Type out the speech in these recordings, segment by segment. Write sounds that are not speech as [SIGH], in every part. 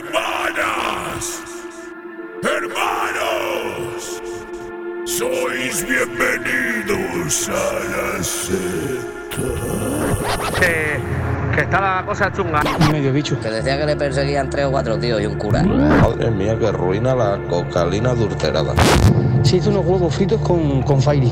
Hermanas, hermanos, sois bienvenidos a la secta. que, que está la cosa chunga. Medio bicho. Que decía que le perseguían tres o cuatro tíos y un cura. Madre mía, que ruina la cocalina adulterada. Se hizo unos huevos fritos con, con Fairy.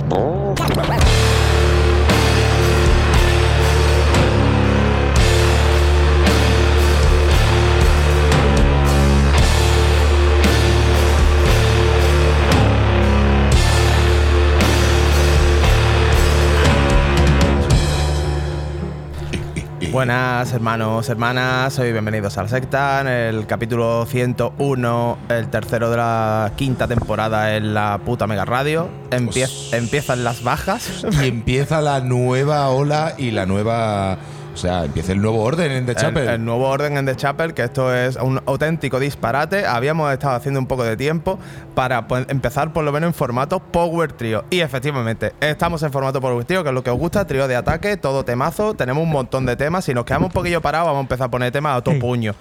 Buenas hermanos, hermanas, soy bienvenidos a la secta, en el capítulo 101, el tercero de la quinta temporada en la puta Mega Radio. Empie- empiezan las bajas. Y empieza la nueva ola y la nueva. O sea, empieza el nuevo orden en The El, Chapel. el nuevo orden en The Chapel, que esto es un auténtico disparate. Habíamos estado haciendo un poco de tiempo para pues, empezar por lo menos en formato Power Trio. Y efectivamente, estamos en formato Power Trio, que es lo que os gusta, trío de ataque, todo temazo. Tenemos un montón de temas. Si nos quedamos un poquillo parados, vamos a empezar a poner temas a todo puño.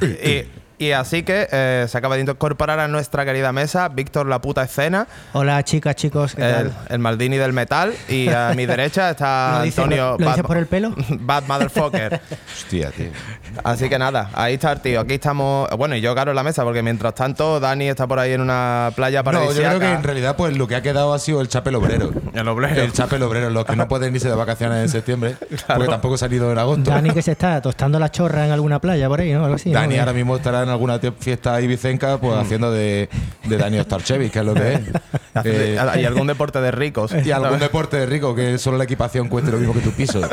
Y, y así que eh, se acaba de incorporar a nuestra querida mesa Víctor La Puta Escena, Hola chicas, chicos, ¿qué el, tal? el Maldini del metal. Y a mi [LAUGHS] derecha está ¿Lo Antonio lo dices por el pelo? [LAUGHS] Bad Motherfucker. Hostia, tío. Así que nada, ahí está el tío. Aquí estamos. Bueno, y yo caro en la mesa, porque mientras tanto Dani está por ahí en una playa No, yo creo que en realidad, pues lo que ha quedado ha sido el Chapel Obrero. El obrero. El Chapel Obrero, los que no [LAUGHS] pueden irse de vacaciones en septiembre, porque tampoco se han ido en agosto. Dani que se está tostando la chorra en alguna playa por ahí, ¿no? Algo así. ¿no? Dani ahora mismo estará en alguna fiesta ibicenca, pues haciendo de, de Dani Starchevich, que es lo que es. [LAUGHS] Eh, y algún deporte de ricos. y algún [LAUGHS] deporte de rico, que solo la equipación cueste lo mismo que tu piso. [LAUGHS]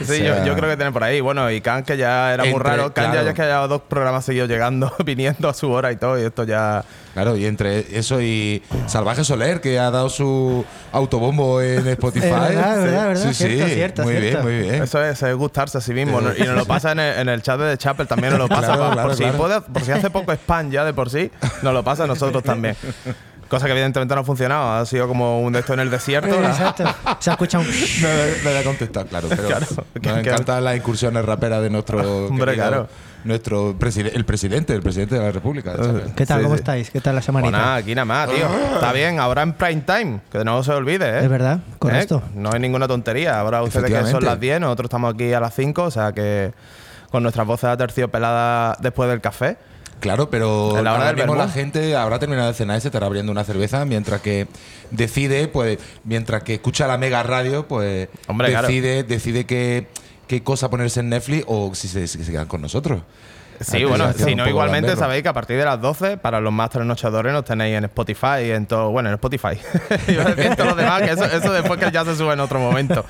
Sí, O sea, yo, yo creo que tiene por ahí. Bueno, y Khan, que ya era muy raro. Khan ya, claro. ya es que ha dos programas seguidos llegando, viniendo a su hora y todo. Y esto ya. Claro, y entre eso y Salvaje Soler, que ha dado su autobombo en [LAUGHS] Spotify. Verdad, es verdad, verdad. Sí, sí, Cierto, cierto, muy cierto. bien, muy bien. Eso es, es gustarse a sí mismo. ¿no? Y nos lo pasa en el, en el chat de The Chapel, también nos lo pasa. Claro, por, claro, por si claro. puede- por si hace poco spam ya de por sí, nos lo pasa a nosotros también. Cosa que evidentemente no ha funcionado. Ha sido como un de esto en el desierto. Eh, Exacto. Se ha escuchado un... [LAUGHS] No, no voy a contestar, claro. Pero Claro, nos encantan las incursiones raperas de nuestro. [LAUGHS] Hombre, querido- claro. Nuestro preside- el presidente, el presidente de la República. de. ¿Qué tal? Sí, ¿Cómo sí. estáis? ¿Qué tal la Pues semanita? nada, aquí nada más, tío. Está bien, ahora en prime time, que no se olvide, ¿eh? Es verdad, correcto. ¿Eh? No hay ninguna tontería. Ahora ustedes que son las 10, nosotros estamos aquí a las 5, o sea que con nuestras voces aterciopeladas después del café. Claro, pero la hora ahora mismo la gente habrá terminado de cenar y se estará abriendo una cerveza mientras que decide, pues, mientras que escucha la mega radio, pues Hombre, claro. decide, decide qué, cosa ponerse en Netflix o si se quedan con nosotros. Sí, bueno, si no, igualmente gamberro. sabéis que a partir de las 12, para los más trasnochadores, nos tenéis en Spotify y en todo. Bueno, en Spotify. [LAUGHS] Iba a decir todo lo demás, que eso, eso después que ya se sube en otro momento.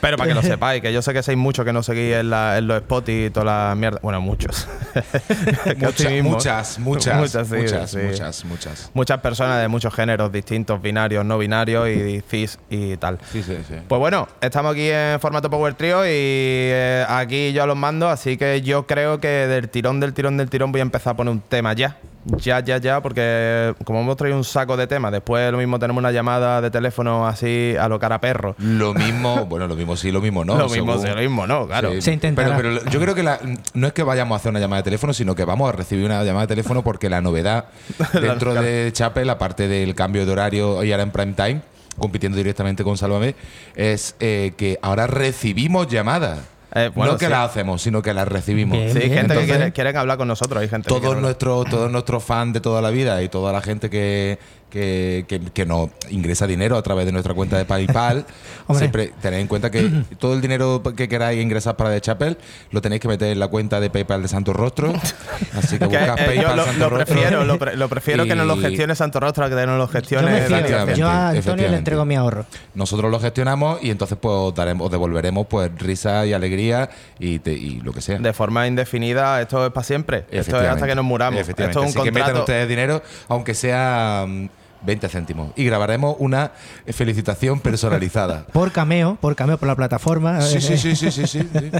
Pero para que lo sepáis, que yo sé que sois muchos que no seguís en, la- en los Spotify y toda la mierda. Bueno, muchos. [LAUGHS] Mucha- muchas, muchas, Muchas, sí, muchas, sí. muchas, muchas. Muchas personas de muchos géneros distintos, binarios, no binarios y cis y tal. Sí, sí, sí. Pues bueno, estamos aquí en formato Power Trio y eh, aquí yo los mando, así que yo creo que del tirón, del tirón, del tirón voy a empezar a poner un tema ya. Ya, ya, ya, porque como hemos traído un saco de temas, después lo mismo tenemos una llamada de teléfono así a lo cara perro. Lo mismo, [LAUGHS] bueno, lo mismo sí, lo mismo no. lo mismo, según- sí, lo mismo, no, claro. Sí, Se intentará. Pero, pero yo creo que la- no es que vayamos a hacer una llamada de teléfono, sino que vamos a recibir una llamada de teléfono porque la novedad [LAUGHS] dentro de Chapel, aparte del cambio de horario y ahora en prime time, compitiendo directamente con Sálvame, es eh, que ahora recibimos llamadas. Eh, bueno, no que sí. las hacemos, sino que las recibimos. Bien, Sí, hay gente que quiere, quieren hablar con nosotros, hay gente que todos hablar. nuestros todos nuestros fans de toda la vida y toda la gente que, que, que, que nos ingresa dinero a través de nuestra cuenta de PayPal, [LAUGHS] siempre tened en cuenta que [CLEARS THROAT] todo el dinero que queráis ingresar para The Chapel lo tenéis que meter en la cuenta de PayPal de Santo Rostro. [LAUGHS] Así que Que, buscas eh, yo PayPal lo, Santo lo Rostro. prefiero, lo, pre- lo prefiero que no lo gestione Santo Rostro a que no lo Yo gestione me Dani fío. efectivamente, Yo a Antonio le entrego mi ahorro. Nosotros lo gestionamos y entonces pues os, daremos, os devolveremos pues risa y alegría y, te- y lo que sea. de forma indefinida. Esto es para siempre. Esto es hasta que nos muramos. Esto es un Así que metan contrato. ustedes dinero, aunque sea mm, 20 céntimos. Y grabaremos una felicitación personalizada. [LAUGHS] Por cameo, por cameo por la plataforma. Sí, sí, sí, sí, sí, sí, [LAUGHS] sí.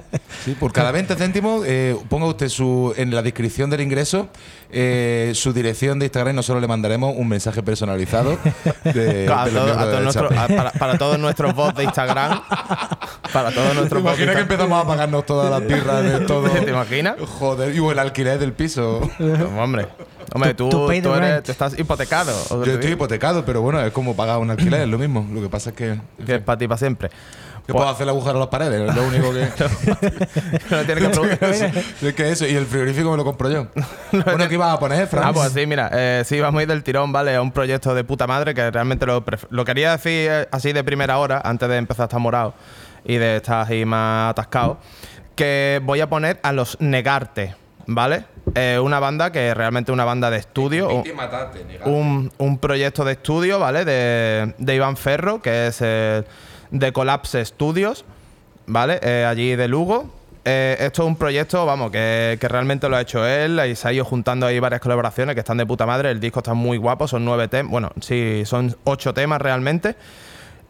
Sí, por cada 20 céntimos, eh, ponga usted su en la descripción del ingreso eh, su dirección de Instagram y nosotros le mandaremos un mensaje personalizado [LAUGHS] de, A de todo- a miembros todo del nuestro- Chape. a- para, para todos nuestros bots de Instagram. Para todos ¿Te nuestros bots. de imaginas que empezamos a pagarnos todas las birras de todo? ¿Te imaginas? Joder, y el alquiler del piso. Hombre, hombre, tú, eres- estás hipotecado. ¿o qué Yo estoy hipotecado, pero bueno, es como pagar un alquiler, es lo mismo. Lo que pasa es que. Que es para ti, para siempre. Que puedo hacer el agujero a las paredes, es lo [LAUGHS] único que. No tienes que preguntar. [LAUGHS] es que eso, y el frigorífico me lo compro yo. [LAUGHS] bueno, ¿qué ibas a poner, Fran? Ah, pues sí, mira, eh, sí, vamos a ir del tirón, ¿vale? A un proyecto de puta madre que realmente lo, lo quería decir eh, así de primera hora, antes de empezar a estar morado y de estar ahí más atascado, que voy a poner a los Negarte, ¿vale? Eh, una banda que es realmente una banda de estudio. un- un, un proyecto de estudio, ¿vale? De, de Iván Ferro, que es eh, de Collapse Studios, ¿vale? Eh, allí de Lugo. Eh, esto es un proyecto, vamos, que, que realmente lo ha hecho él y se ha ido juntando ahí varias colaboraciones que están de puta madre. El disco está muy guapo, son nueve temas, bueno, sí, son ocho temas realmente.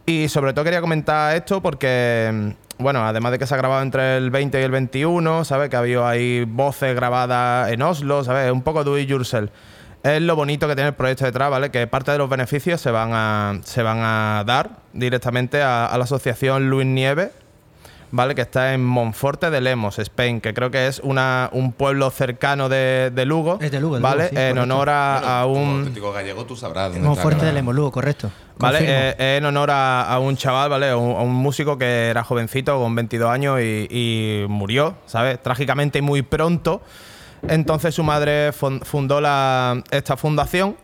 Y sobre todo quería comentar esto porque, bueno, además de que se ha grabado entre el 20 y el 21, ¿sabes? Que ha habido ahí voces grabadas en Oslo, ¿sabes? Un poco do it yourself. Es lo bonito que tiene el proyecto detrás, ¿vale? Que parte de los beneficios se van a, se van a dar directamente a, a la asociación Luis Nieve, ¿vale? Que está en Monforte de Lemos, Spain, que creo que es una, un pueblo cercano de, de Lugo, Es de Lugo, de ¿vale? Lugo, sí, en honor a, a Como un... auténtico gallego, tú sabrás dónde Como está fuerte cada- del Emolugo, correcto. Vale, Confirmo. eh, es en honor a, a un chaval, ¿vale? A un, a un músico que era jovencito, con 22 años, y, y murió, ¿sabes? Trágicamente y muy pronto. Entonces su madre fun- fundó la, esta fundación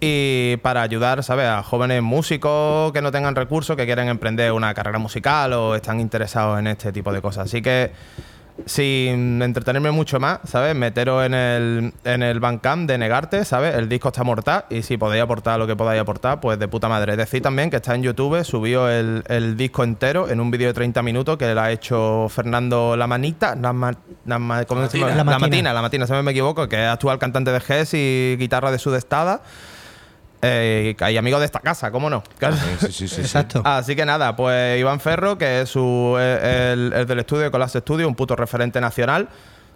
y para ayudar, ¿sabes? A jóvenes músicos que no tengan recursos, que quieren emprender una carrera musical o están interesados en este tipo de cosas. Así que sin entretenerme mucho más, ¿sabes? Meteros en el, en el Bandcamp de Negarte, ¿sabes? El disco está mortal y si podéis aportar lo que podáis aportar, pues de puta madre. Decir también que está en YouTube, subió el, el disco entero en un vídeo de 30 minutos que lo ha hecho Fernando La Manita, La, Ma- La Ma- ¿cómo se llama? La La Matina. Matina, La Matina, si no me equivoco, que es actual cantante de Gess y guitarra de Sudestada. Eh, y amigo de esta casa, ¿cómo no? Sí, sí, sí, sí. Exacto. Así que nada, pues Iván Ferro, que es su, eh, el, el del estudio de Colapse Studio, un puto referente nacional,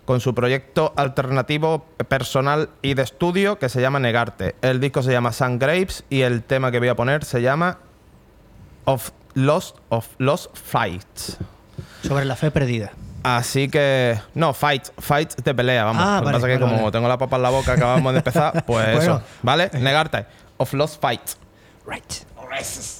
con su proyecto alternativo personal y de estudio que se llama Negarte. El disco se llama Sun Grapes y el tema que voy a poner se llama Of Lost of Lost Fights. Sobre la fe perdida. Así que. No, fight. Fight de pelea, vamos. Ah, Lo que vale, pasa es que como vale. tengo la papa en la boca, acabamos de empezar, pues [LAUGHS] Bueno. eso. ¿Vale? Negarte. Of Lost Fights. Right. Contemplating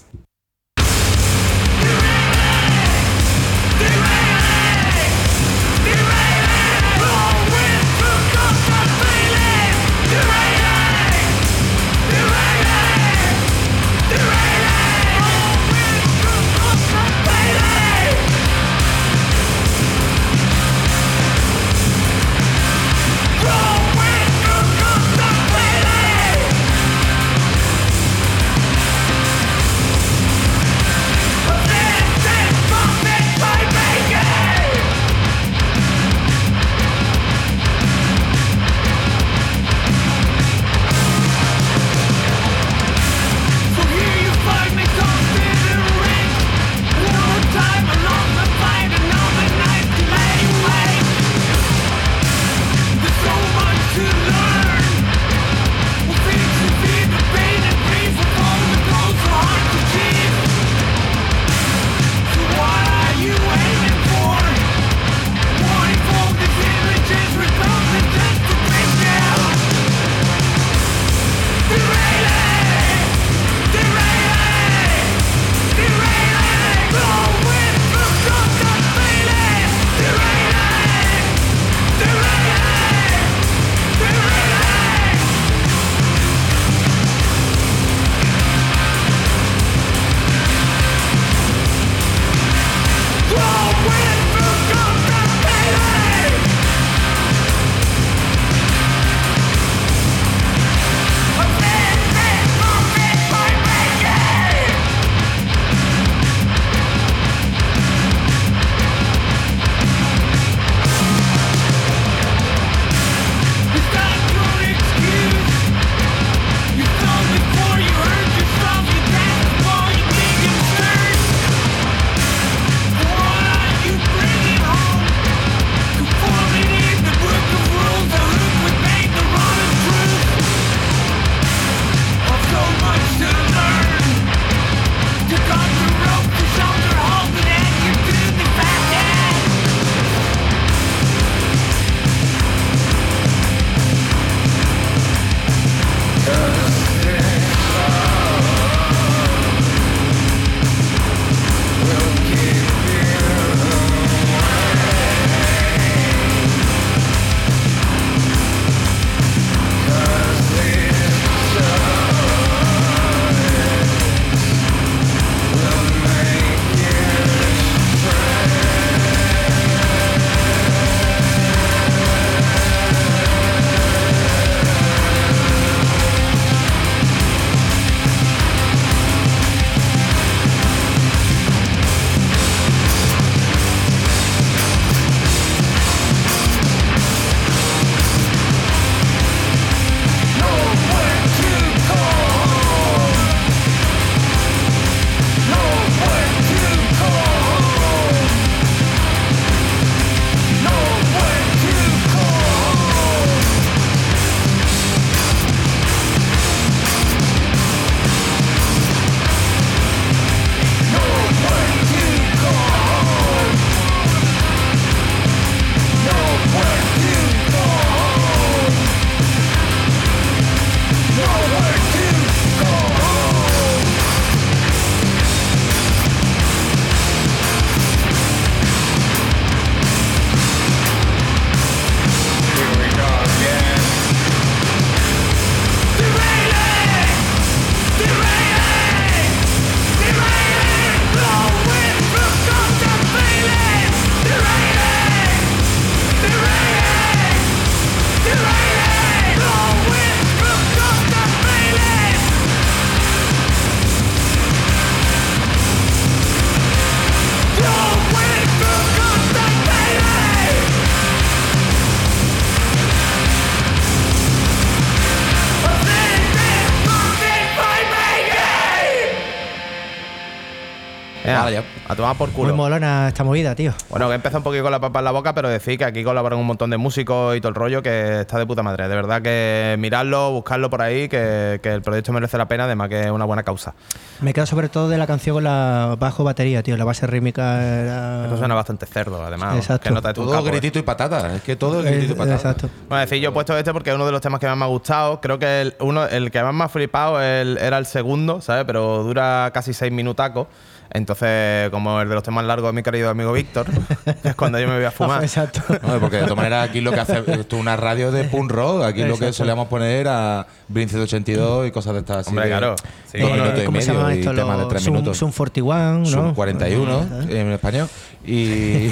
A tomar por Muy culo. molona esta movida, tío. Bueno, que empezó un poquito con la papa en la boca, pero decir que aquí colaboran un montón de músicos y todo el rollo que está de puta madre. De verdad que miradlo, buscarlo por ahí, que, que el proyecto merece la pena, además que es una buena causa. Me quedo sobre todo de la canción con la bajo batería, tío. La base rítmica era. Eso suena bastante cerdo, además. Exacto. Que nota Todo capo, ¿eh? gritito y patata. Es que todo es gritito y Eh, patata. Exacto. Bueno, decir, yo he puesto este porque es uno de los temas que más me ha gustado. Creo que el, uno, el que más me ha flipado el- era el segundo, ¿sabes? Pero dura casi seis minutacos. Entonces, como el de los temas largos de mi querido amigo Víctor, [LAUGHS] es cuando yo me voy a fumar. Exacto. No, porque de todas maneras aquí lo que hace esto es una radio de punk rock. Aquí lo que Exacto. solíamos poner a Blink 182 y cosas de estas así. Hombre, de claro. Sí. dos Eh, minutos y ¿Cómo se medio llaman y temas de Los tres Zoom- minutos. Zoom 41, ¿no? Zoom 41 ¿Eh? en español. Y,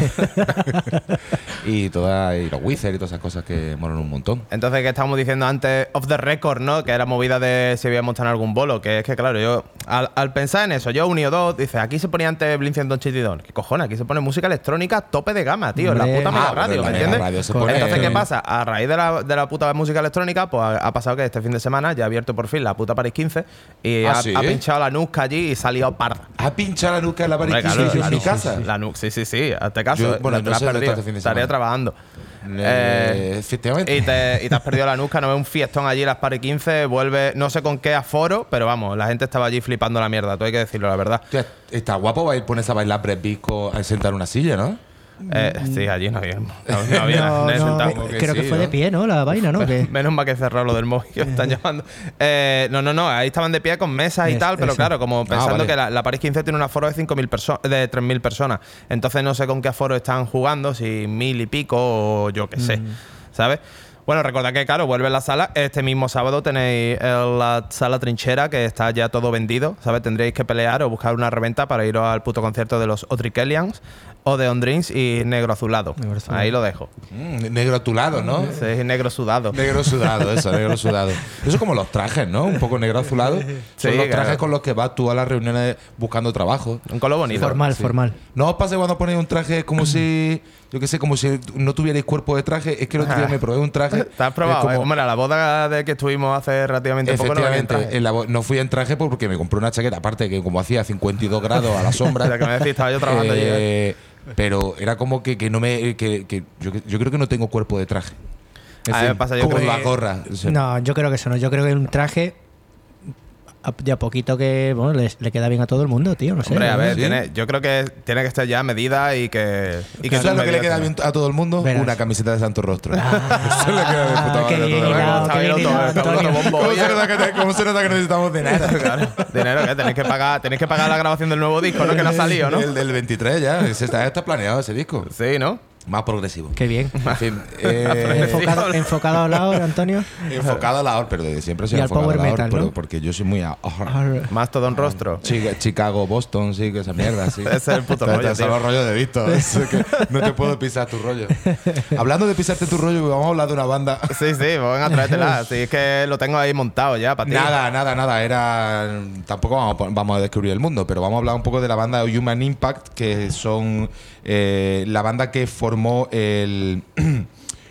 [LAUGHS] y, todas, y los Wizard y todas esas cosas que molan un montón. Entonces, que estábamos diciendo antes, off the record, ¿no? Que era movida de si habíamos estado en algún bolo. Que es que, claro, yo, al, al pensar en eso, yo unido dos, dice, aquí se ponía antes Blink 182. ¿Qué cojones? Aquí se pone música electrónica tope de gama, tío. La puta mega Ah, radio, ¿me entiendes? radio pone- Entonces, ¿qué pasa? A raíz de la, de la puta música electrónica, pues ha, ha pasado que este fin de semana ya ha abierto por fin la puta Paris 15 y Ah, ha, ¿sí? ha pinchado la Nusca allí y liado parda. ¿Ha pinchado la nuca en la Hombre, pared claro, en la mi Nusca, casa? La Nusca, sí, sí, sí. Hazte caso. Yo- eh, bueno, te no has perdido. está este fin de Estaría trabajando. Eh, Eh, efectivamente. y te, y te has perdido la [LAUGHS] Nusca, no ves un fiestón allí, las Paris 15, vuelve, no sé con qué aforo, pero vamos, la gente estaba allí flipando la mierda, tú hay que decirlo, la verdad. Está guapo va a ir ponerse a bailar breakbeat a sentar en una silla, ¿no? Eh, sí, allí no había. No, [LAUGHS] no había No, no, creo que sí, fue de pie, ¿no? La vaina, ¿no? [LAUGHS] Menos mal que cerrado lo del móvil que están llamando. Eh, no, no, no, ahí estaban de pie con mesas y Es- tal, pero eso. claro, como pensando vale. que la, la Paris 15 tiene un aforo de 5.000 personas, de 3.000 personas. Entonces no sé con qué aforo están jugando, si mil y pico o yo qué sé, ¿sabes? Bueno, recordad que, claro, vuelve la sala. Este mismo sábado tenéis eh, la sala trinchera, que está ya todo vendido, ¿sabes? Tendréis que pelear o buscar una reventa para iros al puto concierto de los Otrikelians o de On Drinks y Negro Azulado. Negro Azulado. Ahí lo dejo. Mm, negro atulado, ¿no? Sí, negro sudado. Negro sudado, [LAUGHS] eso, negro sudado. Eso es como los trajes, ¿no? Un poco negro azulado. Son Sí, los trajes claro. con los que vas tú a las reuniones buscando trabajo. Un color bonito. formal, Sí. formal. ¿No os pasa cuando ponéis un traje como si, yo qué sé, como si no tuvierais cuerpo de traje? Es que el otro día me probé un traje. [LAUGHS] ¿Te has probado? Es como- eh? Hombre, a la boda de que estuvimos hace relativamente poco no traje. la no fui en traje porque me compré una chaqueta, aparte que como hacía 52 grados a la sombra. [LAUGHS] La que me decís, estaba yo trabajando allí, eh, Pero era como que, que no me. Que, que yo, yo creo que no tengo cuerpo de traje. A me fin, pasa, yo como creo la que- gorra. o sea, No, yo creo que eso no. Yo creo que un traje de a poquito que bueno, le, le queda bien a todo el mundo, tío. No sé. Hombre, a ver, ¿Sí? tiene, yo creo que tiene que estar ya a medida y que. Y que ¿Sabes lo que le queda bien a todo el mundo? Verás. Una camiseta de Santo Rostro. [LAUGHS] Eso le queda puta Ah, madre a todo bien el mundo. bien bien bien ¿Cómo se, nota que, necesitamos dinero? [LAUGHS] Claro, dinero que tenéis que pagar, tenéis que pagar la grabación del nuevo disco, ¿no? Que no ha salido, ¿no? El del 23 ya. Está, está planeado ese disco. Sí, ¿no? Más progresivo. Qué bien. En fin, [LAUGHS] eh, enfocado, enfocado al lado, Antonio. enfocado a la OR, pero desde siempre soy Y al enfocado power a la OR, metal, pero ¿no? porque yo soy muy a Más todo un rostro. Chica- Chicago, Boston, sí, que esa mierda, sí. [LAUGHS] Ese es el puto rollo, de visto. [LAUGHS] Es que no te puedo pisar tu rollo. Hablando de pisarte tu rollo, vamos a hablar de una banda. Sí, sí, pues venga, tráetela. Sí, es que lo tengo ahí montado ya para ti. Nada, nada, nada. Era. Tampoco vamos a, vamos a descubrir el mundo, pero vamos a hablar un poco de la banda Human Impact, que son eh, la banda que formó el. [CLEARS THROAT]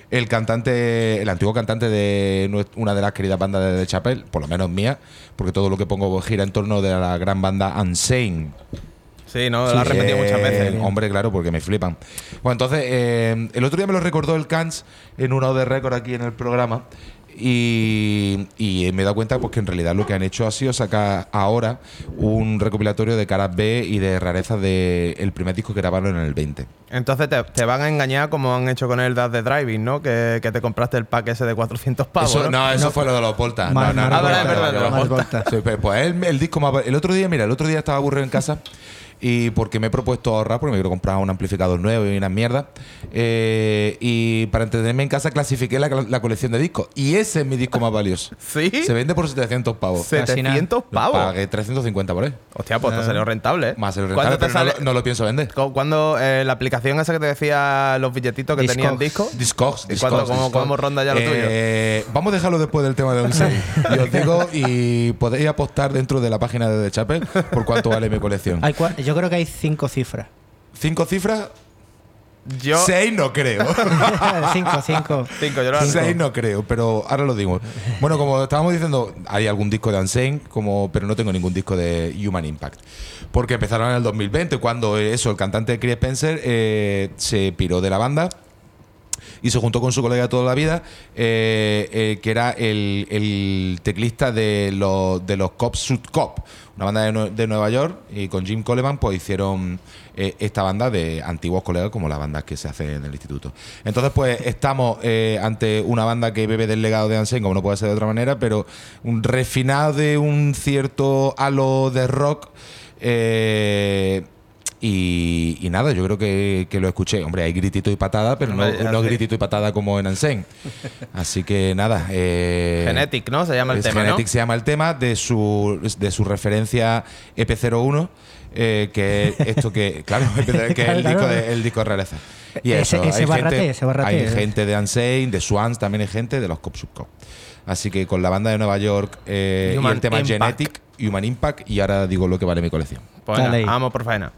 El cantante, el antiguo cantante de una de las queridas bandas de The Chapel, por lo menos mía, porque todo lo que pongo gira en torno de la gran banda Unsane. Sí, no, lo has repetido Eh, muchas veces. Hombre, claro, porque me flipan. Bueno, entonces, eh, el otro día me lo recordó el Cans en una de récord aquí en el programa. Y, y me he dado cuenta pues, que en realidad lo que han hecho ha sido sacar ahora un recopilatorio de caras B y de rarezas del primer disco que grabaron en el 20. Entonces te, te van a engañar como han hecho con el Das de Driving, ¿no? Que, que te compraste el pack ese de 400 pavos. eso, ¿no? eso fue lo de los Volta. Más- no, no, más no, Volta, no, es verdad, no, de no. los Más Volta. Sí, y porque me he propuesto ahorrar, porque me quiero comprar un amplificador nuevo y una mierda. eh, y para entretenerme en casa clasifiqué la, la colección de discos. Y ese es mi disco más valioso. [LAUGHS] ¿Sí? Se vende por 700 pavos. 700 pavos. Pagué 350 por él. Hostia, pues esto salió rentable, ¿eh? Más ¿Cuándo rentable, te pero no, sale? lo- no lo pienso vender. cu- Cuando eh, la aplicación esa que te decía los billetitos que Discogs. tenían disco. Discogs, ¿Y cuándo- Discogs, cómo- cómo ronda ya lo Eh, Vamos a dejarlo después del tema de Unsane. [LAUGHS] y os digo, y podéis apostar dentro de la página de The Chapel por cuánto vale mi colección. Hay yo creo que hay cinco cifras. Cinco cifras. Yo. 6 no creo. [LAUGHS] 5, 5. Cinco, yo lo Cinco. 6 no creo, pero ahora lo digo. Bueno, como estábamos diciendo, hay algún disco de Unsane, como, pero no tengo ningún disco de Human Impact. Porque empezaron en el 2020, cuando eso, el cantante Chris Spencer eh, se piró de la banda y se juntó con su colega toda la vida, eh, eh, que era el, el teclista de los, de los Cop Suit Cop, una banda de, de Nueva York, y con Jim Coleman pues hicieron eh, esta banda de antiguos colegas como las bandas que se hacen en el instituto. Entonces pues estamos ante una banda que bebe del legado de Ansen, como no puede ser de otra manera, pero un refinado de un cierto halo de rock. eh, y, y nada, yo creo que, que lo escuché. Hombre, hay gritito y patada, pero no, gritito y patada como en Ansen. [LAUGHS] Así que nada. Eh, Genetic, ¿no? Se llama el tema, ¿no? Genetic se llama el tema de su, de su referencia EP01, eh, que es esto que, [LAUGHS] claro, [LAUGHS] que es el disco de, el disco de rareza. Y Ese- eso, ese hay, barrate, gente, ese barrate. hay gente de Unsane, de Swans, también hay gente de los Cop Sub Cop. Así que con la banda de Nueva York eh, y el tema Impact. Genetic, Human Impact, y ahora digo lo que vale mi colección. Pues nada, vamos por faena.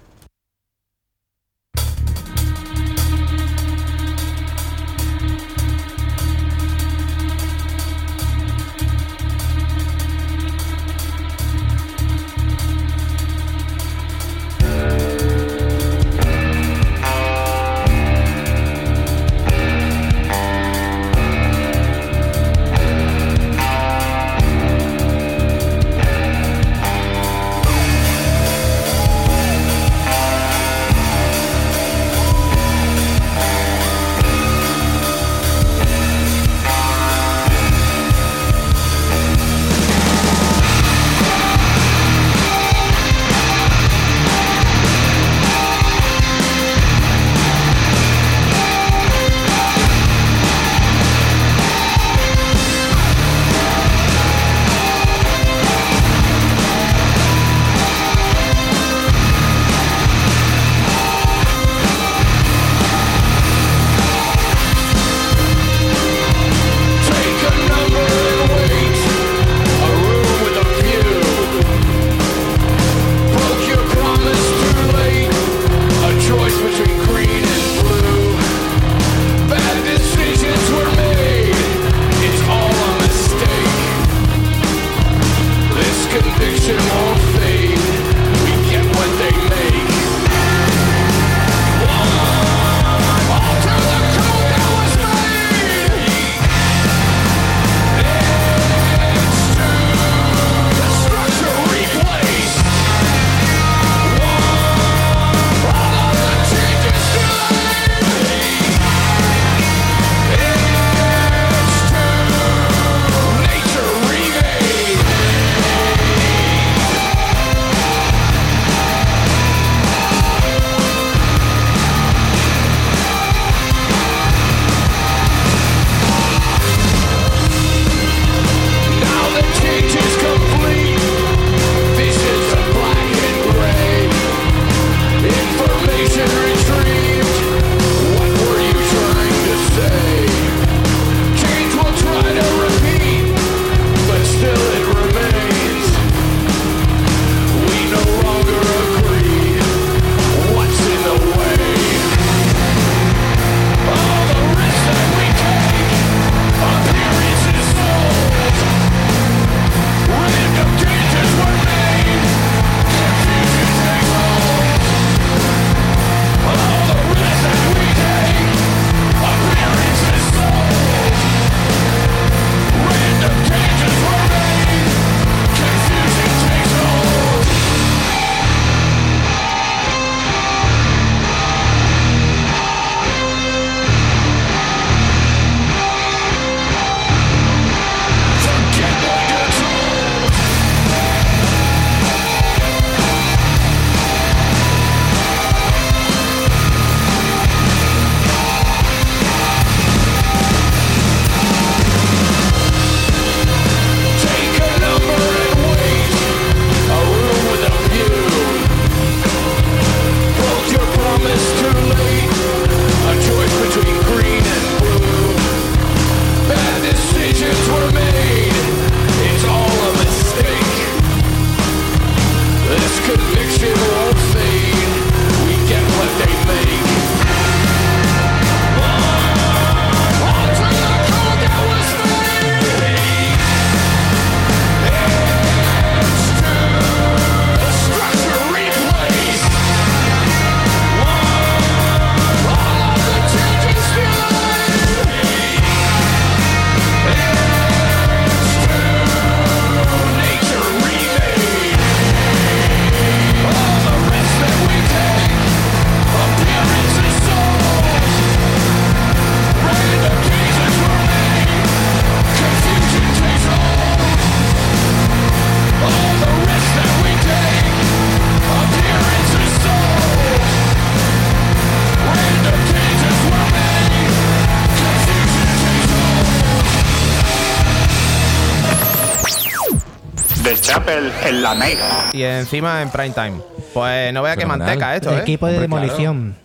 En la Mega. Y encima en prime time. Pues no vea qué Fenomenal. manteca esto, El ¿eh? equipo de Hombre, demolición.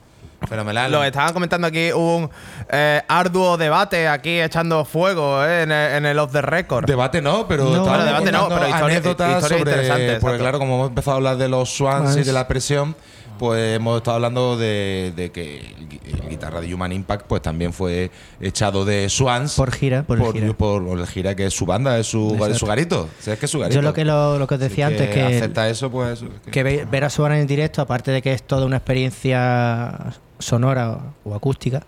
Fenomenal. Lo estaban comentando aquí un eh, arduo debate aquí echando fuego ¿eh? en, el, en el off the record. Debate no, pero No, estábamos bueno, debate no, contando pero historia- anécdotas historia sobre, interesante, porque exacto. claro, como hemos empezado a hablar de los Swans y de la presión, pues hemos estado hablando de, de que el, gui- el guitarra de Human Impact pues también fue echado de Swans Por gira, por el gira. por el gira que es su banda, es su, es su garito. O sea, es que es su garito. Yo lo que, lo, lo que os decía es antes, que, acepta eso, pues que- que ve- ver a Suan en directo, aparte de que es toda una experiencia sonora o, o acústica,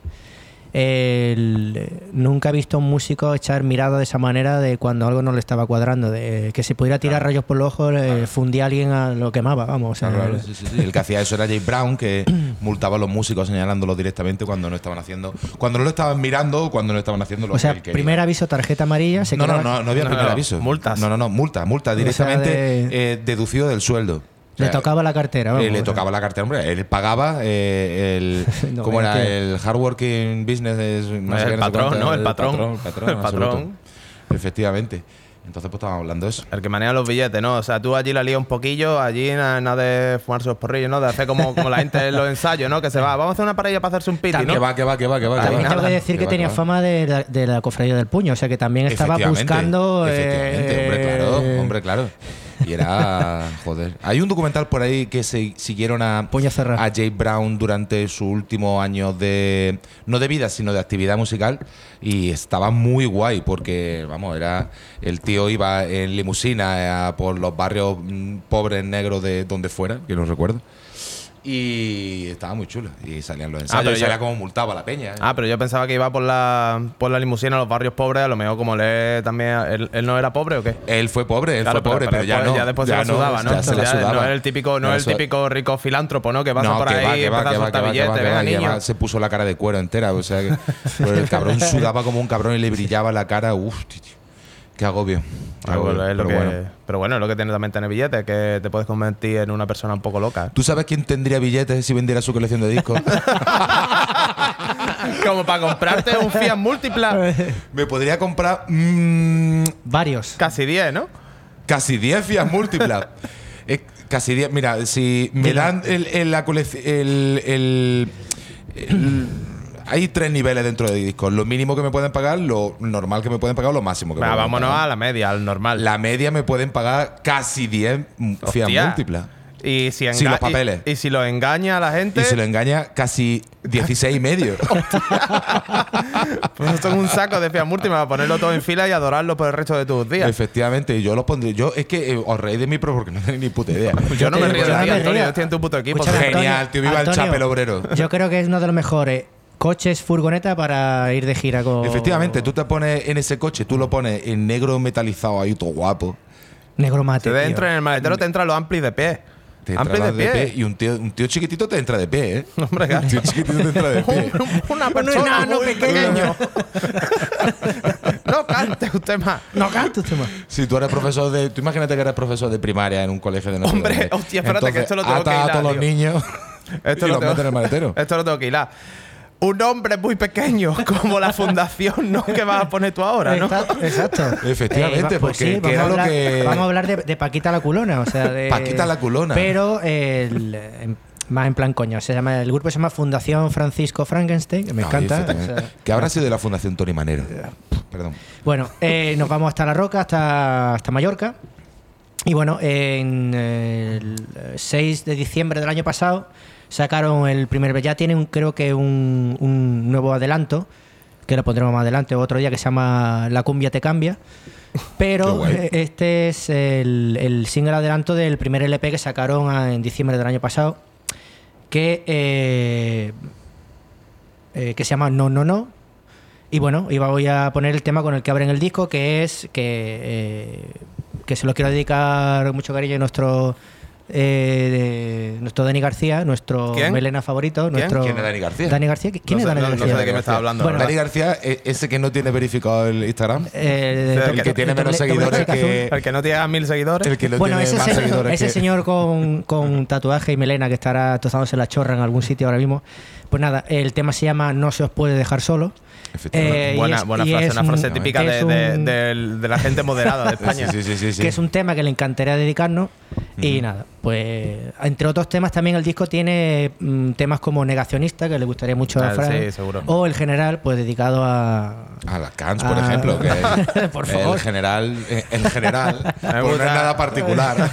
el- nunca he visto a un músico echar mirada de esa manera de cuando algo no le estaba cuadrando, de que se pudiera tirar rayos por los ojos, le fundía a alguien a lo quemaba, vamos. o sea, Claro, claro, sí, sí, sí. El que hacía eso era Jay Brown, que [CLEARS THROAT] multaba a los músicos señalándolos directamente cuando no estaban haciendo. Cuando no lo estaban mirando o cuando no estaban haciendo lo o sea, que él quería. primer aviso, tarjeta amarilla, se no, no, quedaba- no, no había No, primer no, aviso. multas. No, no, no, multa, multa directamente de- eh, deducido del sueldo. O le sea, tocaba la cartera. eh, vamos, le o sea. tocaba la cartera, hombre. Él pagaba eh, el. [LAUGHS] No, ¿Cómo era? que- El hardworking business. es- no sé El patrón, cuánto, ¿no? El patrón. El patrón. El absoluto. patrón. Efectivamente. Entonces, pues estábamos hablando de eso. El que maneja los billetes, ¿no? O sea, tú allí la lías un poquillo, allí nada, nada de fumarse los porrillos, ¿no? De hacer como, como la gente en los ensayos, ¿no? Que se va, vamos a hacer una parilla para hacerse un piti, Que ¿no? va, que va, que va, que va. que También va. tengo que decir que tenía va. fama de la, de la cofradía del puño, o sea que también estaba Efectivamente, buscando. Efectivamente, hombre, eh, claro, hombre, claro. Y era. Joder. Hay un documental por ahí que se siguieron a, a Jay Brown durante su último año de. No de vida, sino de actividad musical. Y estaba muy guay porque, vamos, era. El tío iba en limusina eh, por los barrios mm, pobres negros de donde fuera, que no recuerdo. Y estaba muy chulo. Y salían los ensayos. pero y yo- salía como multaba la peña. ¿eh? Ah, pero yo pensaba que iba por la, por la limusina a los barrios pobres, a lo mejor como él también. ¿Él, él no era pobre o qué? Él fue pobre, él Claro, fue pobre, pero, ya después- no. Ya después se la no, sudaba, ¿no? Ya se la Ya sudaba. No es el típico, no Ya el típico rico filántropo, ¿no? Que pasa no, por que ahí va, y que va, que va, que que se puso la cara de cuero entera. O sea que pero [LAUGHS] el cabrón sudaba como un cabrón y le brillaba la cara. Uf, tío. Qué agobio. Qué agobio, es lo pero que- bueno. pero bueno, es lo que tiene también tener billetes, que te puedes convertir en una persona un poco loca. ¿Tú sabes quién tendría billetes si vendiera su colección de discos? [LAUGHS] Como para comprarte un Fiat Múltipla, Me podría comprar mm, Varios. casi 10, ¿no? casi 10 Fiat múltiplas. Eh, casi 10. Mira, si me dan el, el- la colección. El, el- el- hay tres niveles dentro de discos. Lo mínimo que me pueden pagar, lo normal que me pueden pagar, lo máximo que me pueden vámonos pagar. a la media, al normal. La media me pueden pagar casi 10 Fiat Hostia. múltiplas. Y si, Sin los papeles. Y, y si lo engaña a la gente, Y se lo engaña casi 16 y medio. [LAUGHS] pues son un saco de Fiat Múltipla para ponerlo todo en fila y adorarlo por el resto de tus días. Efectivamente, yo los pondré. Yo es que eh, os reís de mí, pero porque no tenéis ni puta idea. [LAUGHS] Yo no me Yo río de ti, Antonio. río. Yo estoy en tu puto equipo. Escúchame. Genial, tío, viva el Antonio, chapel obrero. Yo creo que es uno de los mejores coches furgoneta para ir de gira con. Efectivamente, tú te pones en ese coche, tú lo pones en negro metalizado ahí, todo guapo. Negro mate. Te dentro en el maletero te entran los amplis de pie. Te entra Amplis de de pie. pie, y un tío, un tío chiquitito te entra de pie, ¿eh? [LAUGHS] Hombre, claro. Un tío chiquitito te entra de pie. [LAUGHS] Una Un persona enano muy pequeño. pequeño. [LAUGHS] no cante usted más. No canto usted más. Si tú eres profesor de. Tú imagínate que eres profesor de primaria en un colegio de Hombre, hostia, espérate, que esto lo tengo ata que a hilar, todos los niños Esto y lo los tengo- meten en el maletero. Esto lo tengo que hilar. Un hombre muy pequeño, [LAUGHS] como la fundación, ¿no? Que vas a poner tú ahora, ¿no? Exacto. Efectivamente, va- pues porque sí, vamos, era a lo hablar, que- vamos a hablar de, de Paquita la culona, o sea, de Paquita la culona. Pero el- más en plan coño, se llama el grupo se llama Fundación Francisco Frankenstein, que me Ay, encanta. o sea, que habrá sido de la Fundación Tony Manero. Perdón. Bueno, eh, nos vamos hasta La Roca, hasta, hasta Mallorca. Y bueno, en el 6 de diciembre del año pasado sacaron el primer. Ya tienen, creo que, un, un nuevo adelanto, que lo pondremos más adelante otro día, que se llama La Cumbia Te Cambia. [LAUGHS] Pero [LAUGHS] este es el, el single adelanto del primer LP que sacaron en diciembre del año pasado, que, eh, eh, que se llama No, No, No. Y bueno, iba voy a poner el tema con el que abren el disco, que es que, eh, que se lo quiero dedicar mucho cariño a nuestro eh, de nuestro Dani García, nuestro ¿Quién? melena favorito. Nuestro ¿Quién es Dani García? Dani García. ¿Quién No es sé- Dani no- no García? sé de qué me estás hablando. Bueno, Dani. García, ese que no tiene verificado el Instagram. Eh, El que tiene menos seguidores que- El que no tiene mil seguidores. El que no bueno, tiene ese, más señor, seguidores ese que- señor con, con tatuaje y melena que estará tozándose la chorra en algún sitio ahora mismo. Pues nada, el tema se llama No se os puede dejar solo. Efectivamente. Eh, y buena es- buena y frase, es una frase un- típica de, es de- un- del- de la gente moderada de [LAUGHS] España. Sí, sí, sí, sí. que es un tema que le encantaría dedicarnos. Y nada, pues entre otros temas también el disco tiene mm, temas como Negacionista, que le gustaría mucho a Ah, Fran. sí, seguro. O El General, pues dedicado a... A la Cans, por Ah. ejemplo, que [LAUGHS] es Por favor. el general, eh, el general, [LAUGHS] pues no es nada particular,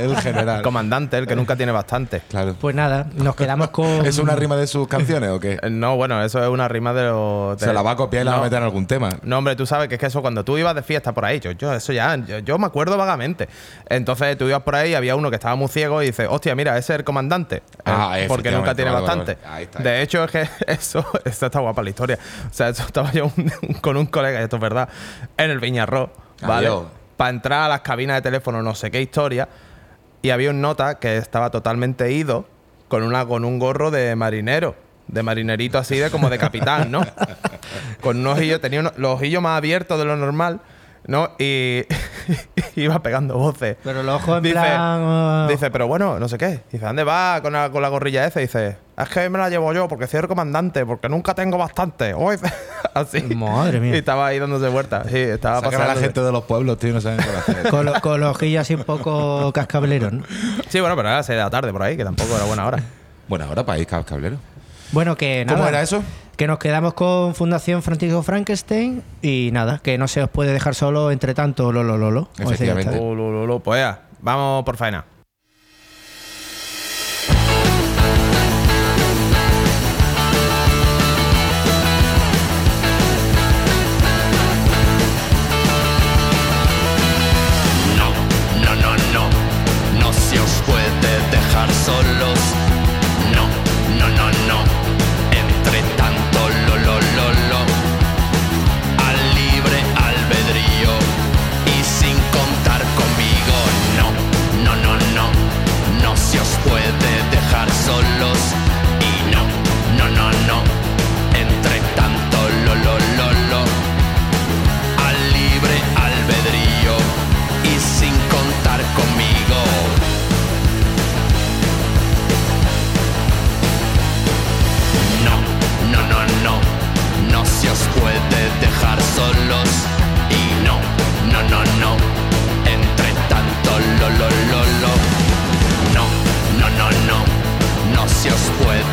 el general. Comandante, el que nunca tiene bastante. Claro. Pues nada, nos quedamos con... ¿Es una rima de sus canciones o qué? Eh, [LAUGHS] No, bueno, eso es una rima de los. de- Se la va a copiar y la va a meter en algún tema. No, hombre, tú sabes que es que eso cuando tú ibas de fiesta por ahí, yo, yo eso ya, yo, yo me acuerdo vagamente. Entonces tú ibas por ahí y había uno que estaba muy ciego y dices, hostia, mira, ese es el comandante. Ah, Eh, porque nunca tiene vale, bastante. vale. Ahí está. De hecho, es que [LAUGHS] eso, esto está guapa la historia. O sea, eso estaba yo un- con un colega, y esto es verdad, en el Viñarro, ¿vale? Adiós. Para entrar a las cabinas de teléfono, no sé qué historia. Y había un nota que estaba totalmente ido con, una, con un gorro de marinero. De marinerito así, de como de capitán, ¿no? [LAUGHS] con un ojillo, tenía unos- los ojillos más abiertos de lo normal, ¿no? Y [LAUGHS] iba pegando voces. Pero los ojos en dice, plan, uh, dice, pero bueno, no sé qué. Dice, ¿dónde va con la, con la gorrilla esa? Dice, es que me la llevo yo porque soy el comandante, porque nunca tengo bastante. [LAUGHS] Uy, así. Madre mía. Y estaba ahí dándose vueltas. Sí, estaba Sacan a la pasando. gente de los pueblos, tío, no saben qué hacer. [LAUGHS] Con, lo- con los ojillos así un poco cascabeleros, ¿no? Sí, bueno, pero era las seis de la tarde por ahí, que tampoco era buena hora. Bueno, ahora para ir cablero. Bueno, que nada. ¿Cómo era eso? Que nos quedamos con Fundación Francisco Frankenstein y nada, que no se os puede dejar solo entre tanto Lolo Lolo. Efectivamente. lu, lu, lu, pues ya, vamos por faena.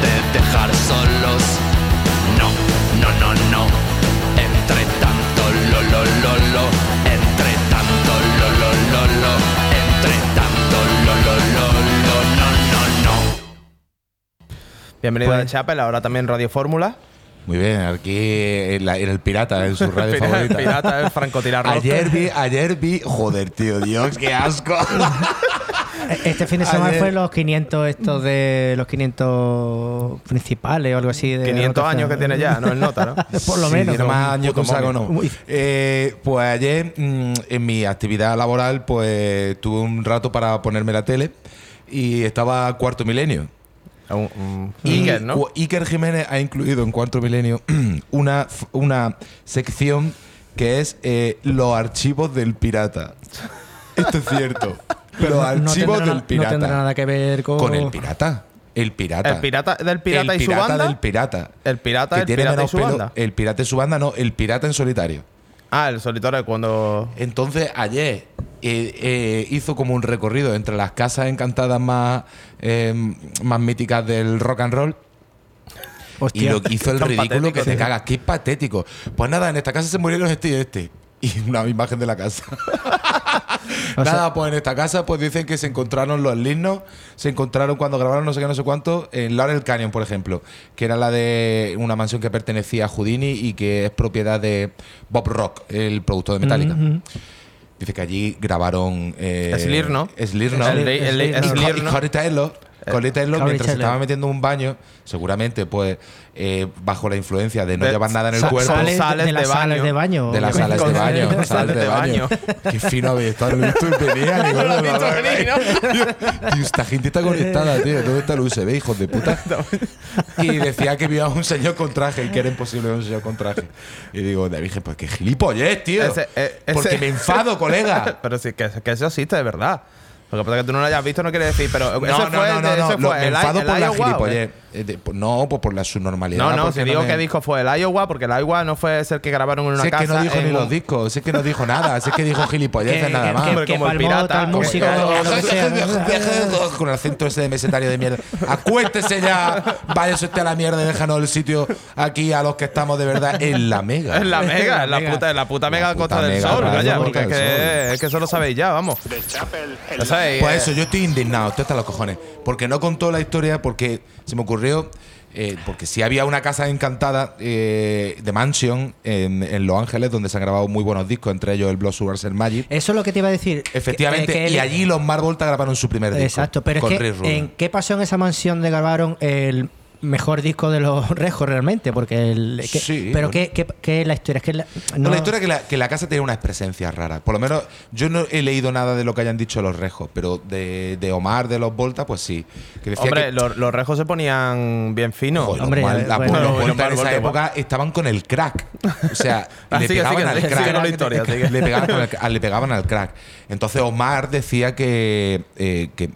Puede dejar solos. No, no, no, no. Entre tanto, lo, lo, lo, lo. Entre tanto, lo, lo, lo, lo. Entre tanto, lo, lo, lo, lo. No, no, no. Bienvenido Pues- a Chapel, ahora también Radio Fórmula. Muy bien, aquí en, la- en el pirata, en su [LAUGHS] radio Pirata, favorita. pirata, el francotirador. Ayer vi, [LAUGHS] ayer vi, joder, tío, Dios, qué asco. [LAUGHS] Este fin de semana Ayer- fue los 500 estos de los 500 principales o algo así. De 500 años que tiene ya, no el nota, ¿no? [LAUGHS] Por lo Sí, menos. tiene más años que un puto saco, no. Eh, pues ayer, mm, en mi actividad laboral, pues tuve un rato para ponerme la tele y estaba Cuarto Milenio. Un- un Y Iker, ¿no? Iker Jiménez ha incluido en Cuarto Milenio [CLEARS THROAT] una, una sección que es eh, los archivos del pirata. [LAUGHS] Esto es cierto. [LAUGHS] Los No archivos tendrá- del pirata. No tendrá nada que ver con. Con el pirata. El pirata. El pirata del pirata El y su pirata banda. del pirata. El pirata que del tiene pirata y menos su pelo. banda. El pirata y su banda, no, el pirata en solitario. Ah, el solitario cuando. Entonces, ayer eh, eh, hizo como un recorrido entre las casas encantadas más, eh, más míticas del rock and roll. Hostia. Y lo que hizo el [LAUGHS] ridículo patético, que te cagas, que es patético. Pues nada, en esta casa se murieron este y este. [LAUGHS] Y una imagen de la casa. [LAUGHS] O sea- nada, pues en esta casa pues dicen que se encontraron los lignos, se encontraron cuando grabaron no sé qué, no sé cuánto, en Laurel Canyon, por ejemplo, que era la de una mansión que pertenecía a Houdini y que es propiedad de Bob Rock, el productor de Metallica. Ujú. Dice que allí grabaron... Eh, Slipknot. Slipknot. El- el- el Y Slipknot. Co- y Corey Taylor. Corey Taylor, Corey mientras se Taylor. estaba metiendo en un baño, seguramente, pues, eh, bajo la influencia de no De- llevar nada en el Sa- cuerpo. sales, sales de las de salas de baño. De las salas de baño. sales salas de de baño. Qué fino habéis estado. He visto y [LAUGHS] esta gente está conectada, tío. ¿Dónde está el USB, hijos de puta? [LAUGHS] Y decía que vio a un señor con traje y que era imposible ver a un señor con traje. Y digo, le dije, pues qué gilipollez, tío. Ese- eh, ese- Porque me enfado, colega. [LAUGHS] Pero sí, que, que eso existe de verdad. Lo que pasa es que tú no lo hayas visto no quiere decir, pero No, no, fue, no, no, no. fue me el, enfado el por la Iowa, ¿o qué? gilipollez. Eh, de- pues no, pues por la subnormalidad. No, no, porque si digo me- que disco fue el Iowa, porque el Iowa no fue el que grabaron en una Si es casa. que no dijo en ni un- los discos, si es que no dijo nada, si es que dijo gilipolleces Que- nada que- más. que- Hombre, que como el pirata, que- [LAUGHS] que. Con el acento ese de mesetario de mierda. Acuéstese ya, váyase usted a la mierda y déjanos el sitio aquí a los que estamos de verdad en la mega. Es la mega, es la puta, es la puta La mega puta Costa del Sol, vaya, porque es que, es que eso lo sabéis ya, vamos. Sea, y, Pues eh, eso, yo estoy indignado, estoy hasta los cojones. Porque no contó la historia, porque se me ocurrió. eh, porque sí había una casa encantada eh, de Mansion en, en Los Ángeles donde se han grabado muy buenos discos, entre ellos el Blood Sugars and Magic. Eso es lo que te iba a decir. Efectivamente, Que- que y allí los Mar Volta grabaron su primer disco. Exacto, pero es con que Rick Rubin. ¿en qué pasó en esa mansión de grabaron el mejor disco de los [LAUGHS] Rejos realmente? Porque el, que- Sí, pero bueno. ¿qué, qué, qué es la historia? Es que la, No, no- la historia es que la, que la casa tiene unas presencias raras. Por lo menos yo no he leído nada de lo que hayan dicho los rejos, pero de, de Omar, de los Volta, pues sí. Que decía hombre, que, los, los rejos se ponían bien finos. Joder, Hombre, los, la- bueno. los Bueno, Volta en esa Volta época estaban con el crack. O sea, [LAUGHS] Ah, le, pegaban al crack- le pegaban al crack. Entonces Omar decía que, eh, que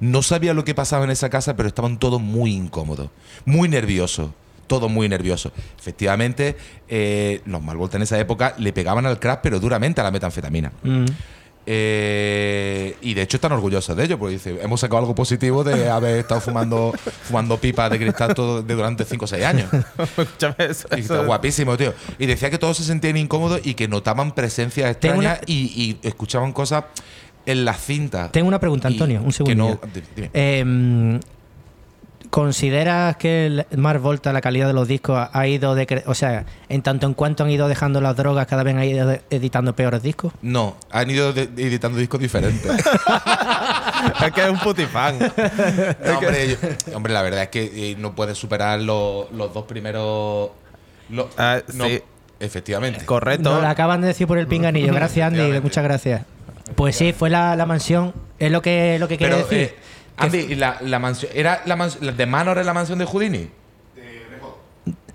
no sabía lo que pasaba en esa casa, pero estaban todos muy incómodos, muy nerviosos. Todos muy nerviosos. Efectivamente, eh, los Malvolta en esa época le pegaban al crack, pero duramente a la metanfetamina. Mm. Eh, y de hecho están orgullosos de ello, porque dice, hemos sacado algo positivo de haber estado fumando, fumando pipas de cristal todo de durante 5 o 6 años. [LAUGHS] Escúchame, eso- Y está guapísimo, tío. Y decía que todos se sentían incómodos y que notaban presencias extrañas una- y, y escuchaban cosas en las cintas. Tengo una pregunta, Antonio, un que segundo. no- di- dime. Em, ¿Consideras que el Mar Volta, la calidad de los discos, ha ido de O sea, en tanto en cuanto han ido dejando las drogas, cada vez han ido de- editando peores discos? No, han ido de- editando discos diferentes. [LAUGHS] es que es un putifán. [LAUGHS] No, hombre, yo- hombre, la verdad es que eh, no puedes superar los, los dos primeros. lo- Ah, no, sí. Efectivamente. Correcto. Nos lo acaban de decir por el pinganillo. Gracias, Andy. Muchas gracias. Pues sí, fue la, la mansión. Es lo que, lo que quiero Pero, decir. eh, Andy, ¿y la, la mansión. ¿Era la mansión. ¿De Manor es la mansión de Houdini?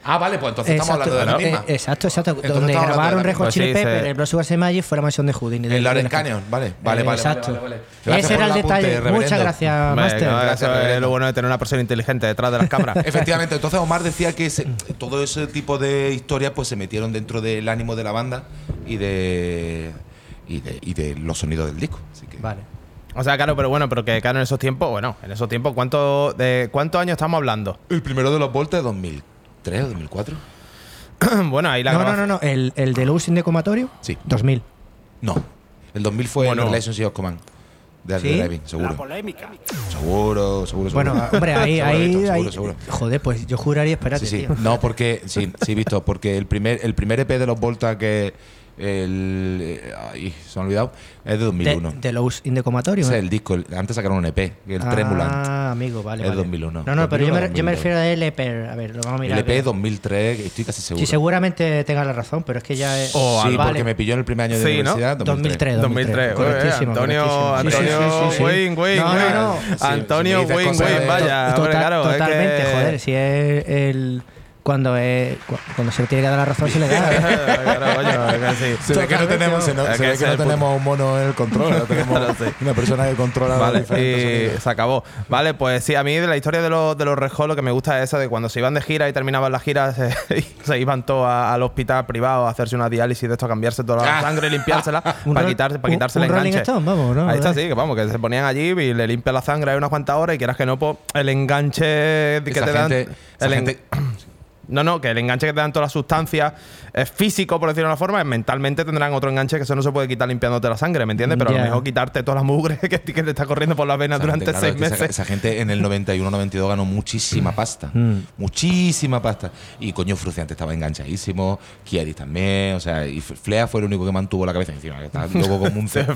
Ah, vale, pues entonces estamos hablando de la eh, misma. exacto, exacto. Entonces Donde estamos hablando grabaron de la Red Hot misma. Chili Pues sí, Pepper, se- el Sugar Sex Magic fue la mansión de Houdini. de- En de la- Canyon, vale, vale, vale. Exacto. vale, vale, vale. Gracias Ese por era el el apunte, detalle. reverendo. Muchas gracias, Master. gracias, eso es reverendo. lo bueno de tener una persona inteligente detrás de las cámaras. [LAUGHS] Efectivamente, entonces Omar decía que se- todo ese tipo de historias pues se metieron dentro del ánimo de la banda y de y de, y de los sonidos del disco. Así que- Vale. O sea, claro, pero bueno, pero que claro, en esos tiempos, bueno, en esos tiempos, ¿cuánto, de cuántos años estamos hablando? El primero de los Volta es 2003 o 2004. bueno, ahí la No, no, grabación- no, no. El, el de Luz Indecomatorio, Sí. 2000. No. El 2000 fue Bueno. el Relationship of Command. De ¿Sí? Driving, seguro. Seguro, seguro, seguro. Bueno, hombre, ahí, [LAUGHS] Seguro, ahí, seguro, ahí- seguro. Joder, pues yo juraría, espérate, Sí, sí. tío. No, porque. Sí, sí, visto. Porque el primer, el primer EP de los Volta que. El. eh, Ay, se me ha olvidado. Es de De, 2001. de. Ese ¿no? es el disco. el- antes sacaron un EP, el Tremulant. Ah, amigo, vale. Es vale. 2001. No, no, pero yo me, 2001, yo me 2002. refiero a LP. A ver, lo vamos a mirar. El EP 2003, que estoy casi seguro. Sí, seguramente tenga la razón, pero es que ya es. Sí, porque me pilló en el primer año de Sí, ¿no? universidad. 2003. 2003, correctísimo, Antonio, correctísimo. Sí, Antonio, sí, sí, sí. Wing, Wing, No, no, no. Sí, Antonio, cosas Wing, de- vaya. Tota- totalmente, que- joder. Si es el. Cuando, es, cu- cuando se le tiene que dar la razón, se le da. [LAUGHS] Claro, coño, es que sí. Se ve que no tenemos, se no- se ve que no tenemos un mono en el control. no tenemos [LAUGHS] una persona que controla Vale, y sonidos. se acabó. Vale, pues sí, a mí de la historia de los, de los Red Hot lo que me gusta es esa de cuando se iban de gira y terminaban la gira, [LAUGHS] se, se iban todos al hospital privado a hacerse una diálisis de esto, a cambiarse toda la Ah. sangre y limpiársela para quitarse, para quitarse el enganche. Stone, vamos, ¿no? Ahí está, sí, que vamos, que se ponían allí y le limpia la sangre ahí unas cuantas horas y quieras que no, pues el enganche que Esa te dan. gente- esa el en- gente- [CLEARS THROAT] No, no, que el enganche que te dan todas las sustancias es físico, por decirlo de una forma, mentalmente tendrán otro enganche que eso no se puede quitar limpiándote la sangre, ¿me entiendes? Pero a lo mejor quitarte toda la mugre [LAUGHS] que, que te está corriendo por las venas Esa durante gente, claro, seis es que esa- meses. Esa, gente en el 91-92 ganó muchísima pasta. Muchísima pasta. Y coño, Fruciante estaba enganchadísimo. Kiedis también. O sea, y Flea fue el único que mantuvo la cabeza encima. Que estaba loco como un [LAUGHS] Flea,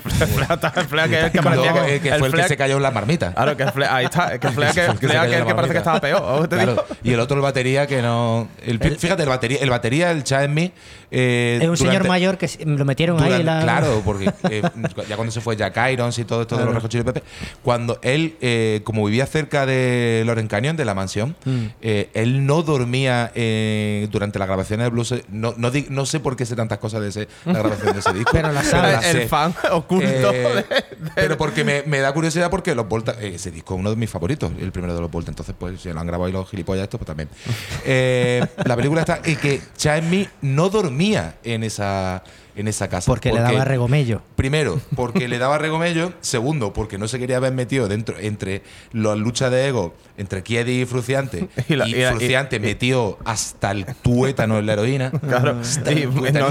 está- Flea que es el que parecía No, que, eh, que fue el que se cayó en la marmita. Claro, que Flea, ahí está, es que [LAUGHS] Flea que, Flea que, el que parece que estaba peor. ¿o te Claro, digo? y el otro el batería que no el, fíjate el batería el batería el Chasmi eh, Es un señor mayor que se- lo metieron ahí durante- en la. Claro, porque eh, [LAUGHS] ya cuando se fue Jack Irons y todo esto de los Chili Peppers, cuando él, eh, como vivía cerca de Loren Canyon, de la mansión, Mm. eh, él no dormía eh, durante las grabaciones de Blues. No, no, di- no sé por qué sé tantas cosas de ese, la grabación de ese [LAUGHS] disco. Pero las sabe. El sé. fan oculto Eh, de- Pero porque me, me da curiosidad porque los Volta, eh, ese disco es uno de mis favoritos, el primero de los Volta. Entonces, pues, si lo han grabado y los gilipollas estos, pues también. [LAUGHS] Eh, la película está y que Chasmi no dormía en esa, en esa casa. Porque le daba regomello. Primero, porque le daba regomello. Segundo, porque no se quería haber metido dentro entre las luchas de ego entre Kiedi y Fruciante. [LAUGHS] Y y la- y la- y- Fruciante metió hasta el tuétano en la heroína. Claro, no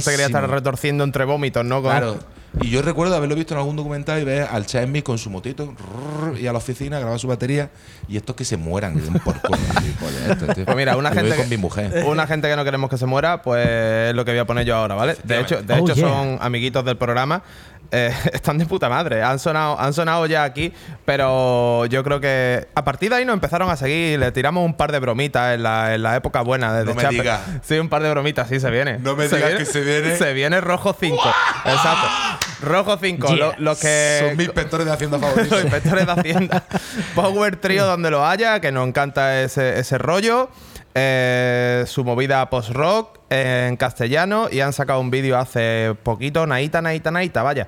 se quería estar retorciendo entre vómitos, ¿no? Con- Claro. Y yo recuerdo haberlo visto en algún documental y ver al Chasmi con su motito rrr, y a la oficina grabar su batería y estos que se mueran. que por [LAUGHS] tío. Pues mira, una gente, con que, mi mujer. una gente que no queremos que se muera, pues es lo que voy a poner yo ahora, ¿vale? De hecho, de Oh, hecho yeah. son amiguitos del programa. Eh, [LAUGHS] están de puta madre. Han sonado, han sonado ya aquí, pero yo creo que a partir de ahí nos empezaron a seguir. Le tiramos un par de bromitas en la, en la época buena de No me digas. Sí, un par de bromitas, sí se viene. No me digas que se viene. [LAUGHS] Se viene Rojo 5. Exacto. Rojo 5. Yeah. Lo, lo que. Son mis inspectores de Hacienda [LAUGHS] los favoritos. inspectores de Hacienda. Power Trio donde lo haya, que nos encanta ese, ese rollo. Eh, su movida post-rock en castellano y han sacado un vídeo hace poquito, Naita, Naita, Naita, vaya.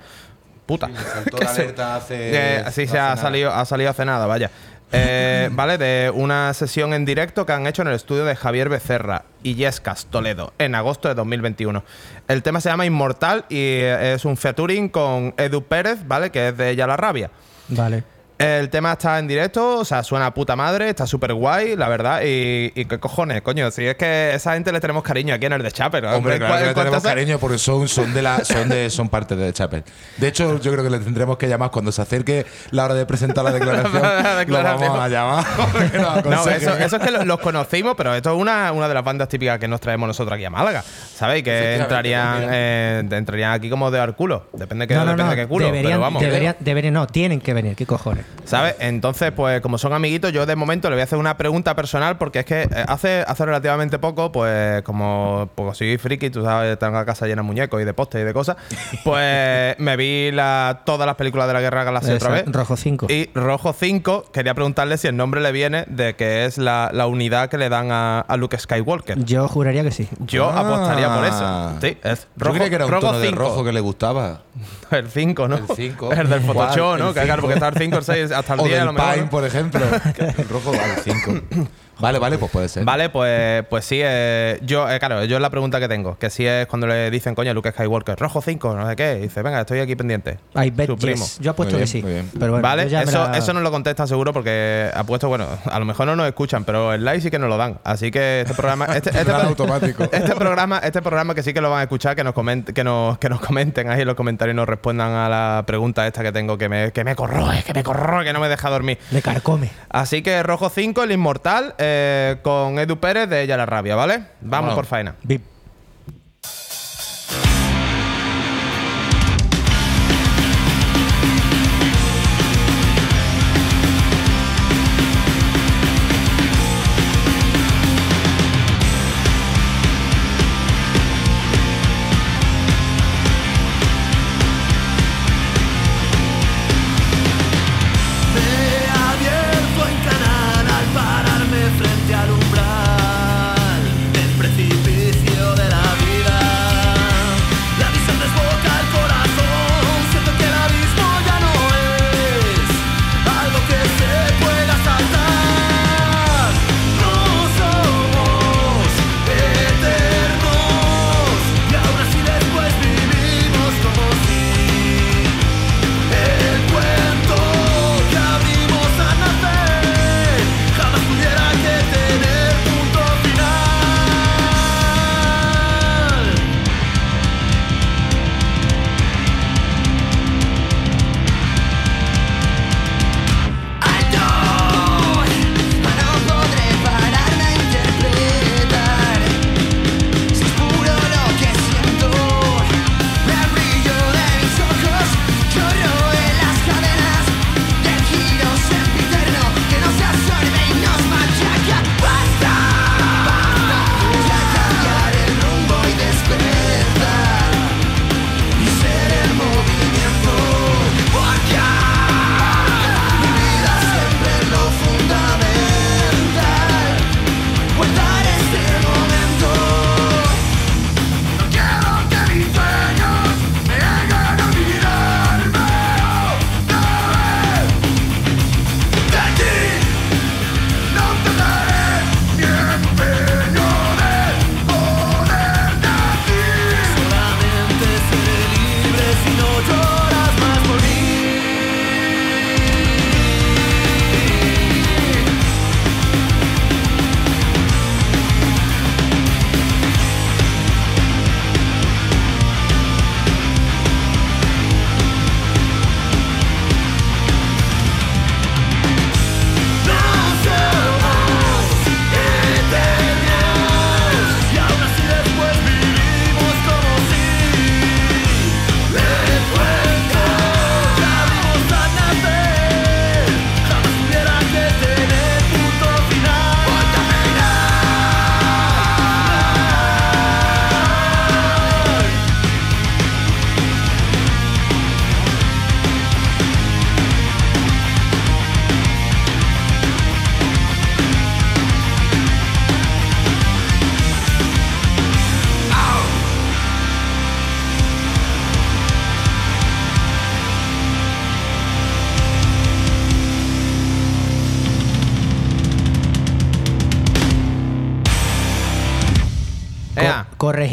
Puta. saltó [LAUGHS] Que la se- alerta hace- que sí, no se ha nada. salido, ha salido hace nada, vaya. Eh, [LAUGHS] vale, de una sesión en directo que han hecho en el estudio de Javier Becerra y Yescas, Toledo, en agosto de 2021. El tema se llama Inmortal y es un featuring con Edu Pérez, ¿vale? Que es de Ya la Rabia. Vale. El tema está en directo, o sea, suena a puta madre, está súper guay, la verdad. Y, y qué cojones, coño. Si es que a esa gente le tenemos cariño aquí en el de Chapel. Hombre, claro que le tenemos ¿cuántas- cariño porque son, son de la, son de, son parte de Chapel. De hecho, yo creo que le tendremos que llamar cuando se acerque la hora de presentar la [LAUGHS] declaración. La declaración. Lo vamos a llamar. [LAUGHS] No, eso, eso es que lo- los conocimos, pero esto es una, una de las bandas típicas que nos traemos nosotros aquí a Málaga. ¿Sabéis? Que entrarían, eh, entrarían aquí como de dar culo. Depende, que, no, no, depende no. de qué culo. deberían, pero vamos. deberían, deberían- no, tienen que venir. ¿Qué cojones? ¿Sabes? Entonces, pues como son amiguitos, yo de momento le voy a hacer una pregunta personal porque es que eh, hace, hace relativamente poco, pues como pues, soy friki, tú sabes, tengo la casa llena de muñecos y de postes y de cosas, pues [LAUGHS] me vi la, todas las películas de la Guerra Galaxia otra vez. Rojo 5. Y Rojo 5, quería preguntarle si el nombre le viene de que es la, la unidad que le dan a, a Luke Skywalker. Yo juraría que sí. Yo Ah. apostaría por eso. Sí, es Yo rojo, creía que era un rojo tono de 5. rojo que le gustaba. [LAUGHS] El 5, ¿no? El 5. [LAUGHS] El del Photoshop. ¿no? El Que claro, 5. porque está el 5, el 6, hasta el O 10 a del lo mejor. Pine, por ejemplo. [LAUGHS] el rojo al 5. [LAUGHS] Vale, vale, pues puede ser. Vale, pues, pues sí, eh, yo, eh, claro, yo es la pregunta que tengo, que si es cuando le dicen, coño, Luke Skywalker, rojo 5, no sé qué, y dice, venga, estoy aquí pendiente. I bet Su primo. yes. Yo apuesto Muy que sí. muy bien. Pero bueno, vale, eso, la- eso no lo contestan seguro porque apuesto, bueno, a lo mejor no nos escuchan, pero el like sí que nos lo dan. Así que este programa, [LAUGHS] este, este, automático. [LAUGHS] este programa, este programa que sí que lo van a escuchar, que nos comenten, que nos, que nos comenten ahí en los comentarios y nos respondan a la pregunta esta que tengo, que me, que me corroe, que me corroe, que no me deja dormir. Me carcome. Así que Rojo 5, el inmortal, eh, con Edu Pérez de Ella la Rabia, ¿vale? Vamos por faena. Vip.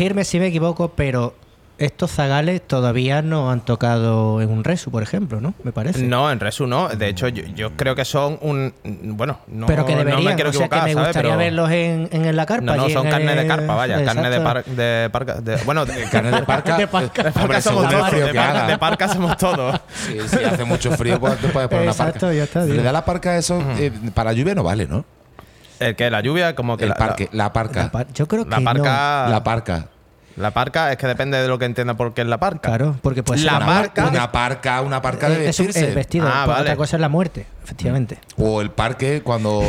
Corregirme si me equivoco, pero estos zagales todavía no han tocado en un resu, por ejemplo, ¿no? Me parece. No, en Resu no. De hecho, yo, yo creo que son un. Bueno, no, pero que no deberían, me quiero o sea, que equivocar, me ¿sabes? gustaría Pero- verlos en, en la carpa. No, no, son carne de el- carpa, vaya. Carne de, Exacto. par- de parca. de- bueno, de, [LAUGHS] Carne de parca. De parca. de parca Hombre, somos todos. De parca, de somos todos. Sí, si hace mucho frío, pues te puedes poner una Exacto, parca. ya está, tío. realidad la parca eso eh, para lluvia no vale, ¿no? El que la lluvia, como que El la, parque, la parca. La par- Yo creo que la, la parca. La parca. La parca es que depende de lo que entienda por qué es la parca. Claro, porque puede ser La una- parca- Una parca, una parca de Eh, es vestirse. el vestido. Ah, vale. Otra cosa es la muerte, efectivamente. O el parque cuando.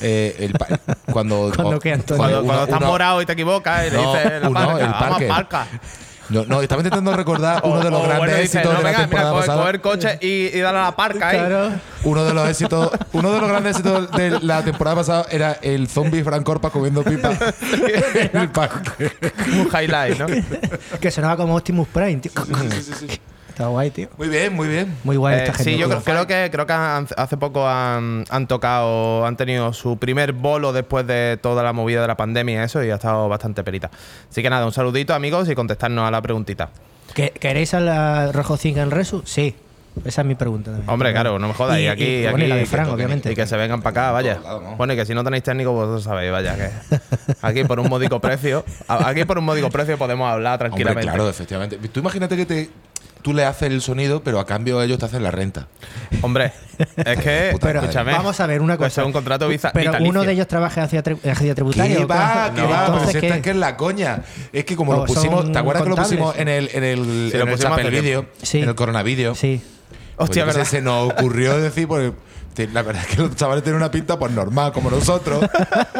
eh, el pa- cuando, [LAUGHS] Cuando Antonio? Cuando, uno- cuando estás uno- morado y te equivocas y le No, dices la uno, parca, el vamos parque. a parca. No, no, estaba intentando recordar [LAUGHS] uno de los O- grandes bueno, éxitos no, de la venga, temporada pasada. coger coche y, y darle a la parca ahí. Claro. Uno de los éxitos, uno de los grandes éxitos de la temporada pasada era el zombie Frank Corpa comiendo pipa [LAUGHS] en el parque. Un highlight, ¿no? Que sonaba como Optimus Prime, tío. Está guay, tío. Muy bien, muy bien. Muy guay Eh, esta gente. sí, yo creo, creo que creo que han- hace poco han, han tocado, han tenido su primer bolo después de toda la movida de la pandemia y eso, y ha estado bastante perita. Así que nada, un saludito amigos y contestarnos a la preguntita. ¿Que- ¿Queréis a la Rojo 5 en Resu? Sí. Esa es mi pregunta también. Hombre, claro, no me jodas. Y, Y- aquí, y, aquí bueno, y la de que obviamente. Y que se vengan para acá, vaya. Bueno, y que si no tenéis técnico, vosotros sabéis, vaya, que aquí por un módico precio, aquí por un módico precio podemos hablar Hombre, tranquilamente. claro, efectivamente. Tú imagínate que te, tú le haces el sonido, pero a cambio ellos te hacen la renta. Hombre, es que, [LAUGHS] Pero escúchame. vamos a ver una Pues cosa. es un contrato visa- Pero vitalicio. uno de ellos trabaja hacia tri- agencia tributaria. ¿Qué ¿o va? qué? ¿Qué va? Entonces, Pues esta ¿qué? es que es la coña. Es que como lo pusimos, ¿te acuerdas que lo contables. pusimos en el, en el, Sí, en lo el hace Video, Sí. en el coronavideo? Sí. Pues Hostia, sé, ¿verdad? se nos ocurrió decir, porque la verdad es que los chavales tienen una pinta pues normal, como nosotros.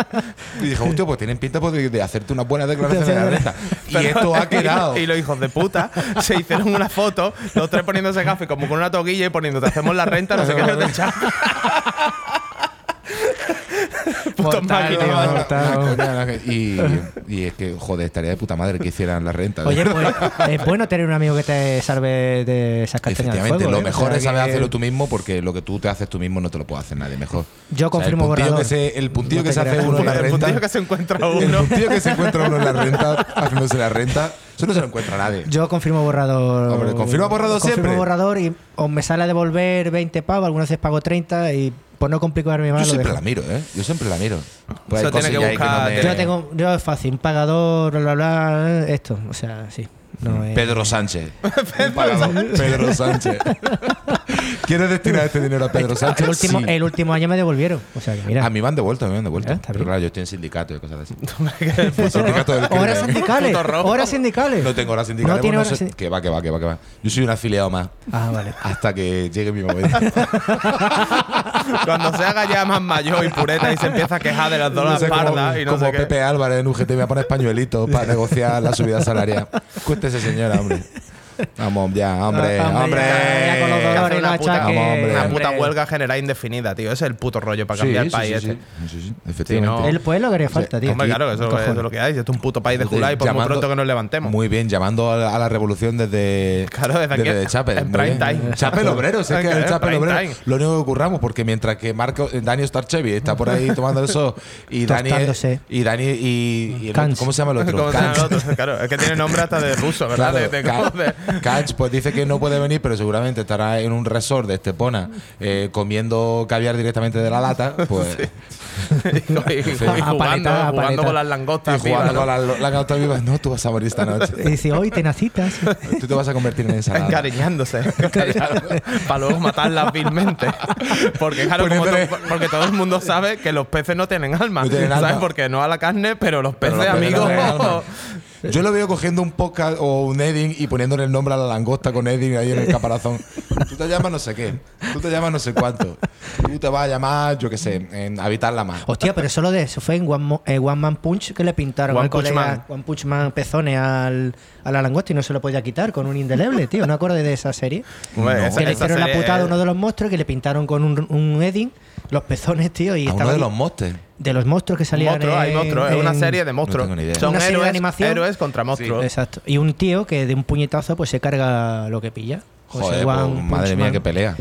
[LAUGHS] y dije, hostia, pues tienen pinta pues, de, de hacerte una buena declaración de la renta. Y esto ha [LAUGHS] quedado. Y los hijos de puta se hicieron una foto, los tres poniéndose gafas como con una toquilla y poniendo, te hacemos la renta, no sé qué, no te una coña, [LAUGHS] y, y es que, joder, estaría de puta madre que hicieran la renta. Oye, pues [LAUGHS] es bueno tener un amigo que te salve de esas castañas Efectivamente, fuego, lo ¿eh? O mejor sea es saber que- hacerlo tú mismo porque lo que tú te haces tú mismo no te lo puede hacer nadie mejor. Yo confirmo el puntillo borrador. que se, el puntillo No que se hace uno en la El renta. puntillo que se encuentra El uno. puntillo que se encuentra uno en la renta, haciéndose la renta, eso no se lo encuentra nadie. Yo confirmo borrador. Hombre, confirma borrador confirmo siempre. borrador y o me sale a devolver 20 pavos, algunas veces pago 30 y por no complicarme más Yo siempre la miro, ¿eh? Yo siempre la miro. Pues Eso tiene que buscar- no me- Yo tengo, yo es fácil, un pagador, bla, bla, bla, esto, o sea, sí. No es- [LAUGHS] Pedro Sánchez. Un pagador. Pedro Sánchez. ¿Quieres destinar este dinero a Pedro Sánchez? el, último, Sí. el último año me devolvieron. O sea, que mira. A mí me han devuelto, a mí me han devuelto. Eh, Pero claro, yo estoy en sindicato y cosas así. [LAUGHS] [LAUGHS] sindicato del Horas sindicales. Horas sindicales. No tengo horas sindicales. No tiene pues horas sé- sin- Que va, que va, que va, que va. Yo soy un afiliado más. Ah, vale. Hasta que llegue mi momento. [LAUGHS] Cuando se haga ya más mayor y pureta y se empieza a quejar de las No donas sé, como, pardas y no como sé qué. Pepe Álvarez en UGT me va a poner pañuelitos para negociar la subida salarial. Cuéntese, señora, hombre. Vamos, ya, hombre, Ah, hombre. ya, con los dolores una puta, achaques. Vamos, hombre. una puta hombre. huelga general indefinida, tío. Ese es el puto rollo para Sí, cambiar el sí, país sí, este. sí, sí, sí, efectivamente. no- El pueblo que haría falta, tío. Hombre, claro, eso, es lo que hay. Esto es un puto país de Julai, por muy Llamando- pronto que nos levantemos. Muy bien, llamando a la, a la revolución desde, Claro, desde aquí, Chapel. en muy prime time. Chapel obrero, que el Chapel obrero. Lo único que ocurramos, porque mientras que Marco, Dani Starchevi está por ahí tomando eso y Dani y Dani y, el ¿cómo se llama el el otro? Claro, es que tiene nombre hasta de ruso, ¿verdad? Kants, pues dice que no puede venir, pero seguramente estará en un resort de Estepona eh, comiendo caviar directamente de la lata. Pues, [LAUGHS] y, y- y A jugando, paleta, jugando con las y langostas. jugando vivas, con la, la gata viva. No, tú vas a morir esta noche. Y dice, hoy tenacitas. Tú te vas a convertir en ensalada. encariñándose para luego matarlas vilmente porque claro como to- porque todo el mundo sabe que los peces no tienen alma No tienen sabes alma. porque no a la carne pero los Pero peces los peces no amigos alma. Yo lo veo cogiendo un podcast o un Edding y poniéndole el nombre a la langosta con Edding ahí en el caparazón. Tú te llamas no sé qué. Tú te llamas no sé cuánto. Tú te vas a llamar, yo qué sé, en habitar la mar. Hostia, pero solo de eso fue en One, Mo- eh, One Man Punch que le pintaron One al Punch colega Man. One Punch Man pezones al, a la langosta y no se lo podía quitar con un indeleble, tío. ¿No acuerdas de esa serie? Hombre, esa- que le hicieron la putada a uno de los monstruos que le pintaron con un, un edding los pezones, tío. Y A uno de ahí- los mostes. De los monstruos que salían monstruos hay en- monstruos es una serie de monstruos tengo ni idea. son Una serie de héroes, animación. héroes contra monstruos Exacto. Y un tío que de un puñetazo pues se carga lo que pilla. Joder, pues, madre mía, qué pelea.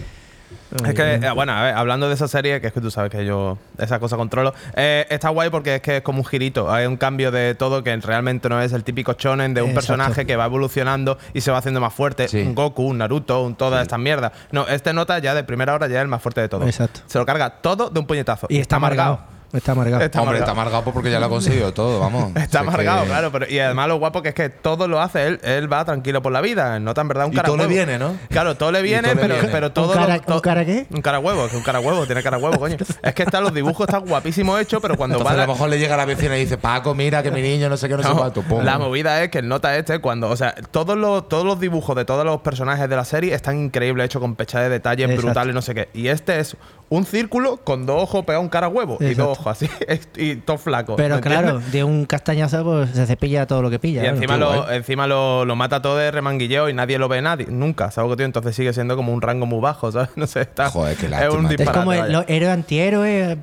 Es que, eh, bueno, a ver, hablando de esa serie, que es que tú sabes que yo esa cosa controlo, eh, está guay porque es que es como un girito, hay un cambio de todo que realmente no es el típico shonen de un Exacto. personaje que va evolucionando y se va haciendo más fuerte, Sí. un Goku, un Naruto, un todas estas mierdas. No, este nota ya de primera hora ya es el más fuerte de todo. Exacto. Se lo carga todo de un puñetazo. Y está amargado. Está amargado. Está Hombre, amargado. está amargado pues porque ya lo ha conseguido todo, vamos. [LAUGHS] Está que- amargado, claro, pero y además lo guapo que es que todo lo hace él, él va tranquilo por la vida, nota en verdad un Y cara todo le viene, ¿no? Claro, todo le viene, todo le pero, viene. pero todo ¿Un cara- lo- to- un cara qué? Un cara huevo, que un cara huevo, tiene cara huevo, coño. Es que están los dibujos están guapísimos hechos, pero cuando Entonces va a lo mejor le llega a la vecina y dice, Paco, mira que mi niño no sé qué, no, sé No, cuánto. Pum. la movida es que el nota este, cuando, o sea, todos los, todos los dibujos de todos los personajes de la serie están increíbles, hechos con pecha de detalles Exacto. brutales, no sé qué. Y este es un círculo con dos ojos pegados a un cara huevo y dos ojos así, [LAUGHS] y todo flaco. Pero ¿me claro, entiendes? de un castañazo pues se cepilla todo lo que pilla. Y claro. encima, qué lo, guay. encima lo, lo mata todo de remanguilleo y nadie lo ve nadie. Nunca, ¿sabes que tío? Entonces sigue siendo como un rango muy bajo, ¿sabes? [LAUGHS] No sé, está. Joder, qué es un tío. es disparate. como el, lo- héroe antihéroe. Mm.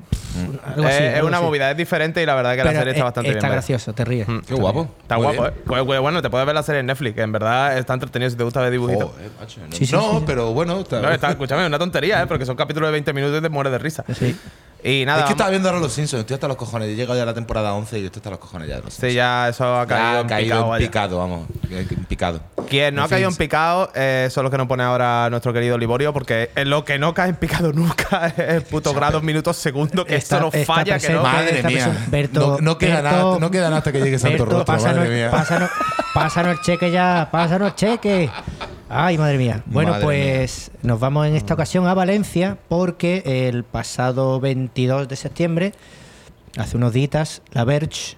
pff, algo así, es, una así. movida, es diferente y la verdad que la serie está es- bastante bien. Está gracioso, te ríes. Mm. Qué guapo. Está Muy guapo, bien. ¿eh? Pues, pues, bueno, te puedes ver la serie en Netflix, que en verdad está entretenido si te gusta ver dibujitos. Joder, macho, no, Sí, sí, no, sí, sí. pero bueno. está- No, está, escúchame, es una tontería, ¿eh? Porque son capítulos de 20 minutos y te mueres de risa. Sí. Y nada. es que estaba viendo ahora los Simpsons, estoy hasta los cojones. Llega ya la temporada 11 y yo estoy hasta los cojones ya. de los Sí, Simpsons. ya eso ha Ya caído, ha en caído picado. en vaya. picado, vamos. En picado. Quien no En ha caído fin. en picado eh, son los que nos pone ahora nuestro querido Liborio, porque en lo que no cae en picado nunca [LAUGHS] es el puto grados, minutos, segundos, que Está- esto no falla, que presente. no. Madre mía. Berto- no, no queda Berto- nada, no queda nada hasta que llegue Santo Berto, Rostro, pásanos, madre mía. pásanos- pásanos el cheque ya, pásanos el cheque. Ay, madre mía. Bueno, Madre pues nos vamos en esta ocasión a Valencia porque el pasado 22 de septiembre, hace unos días, la Verge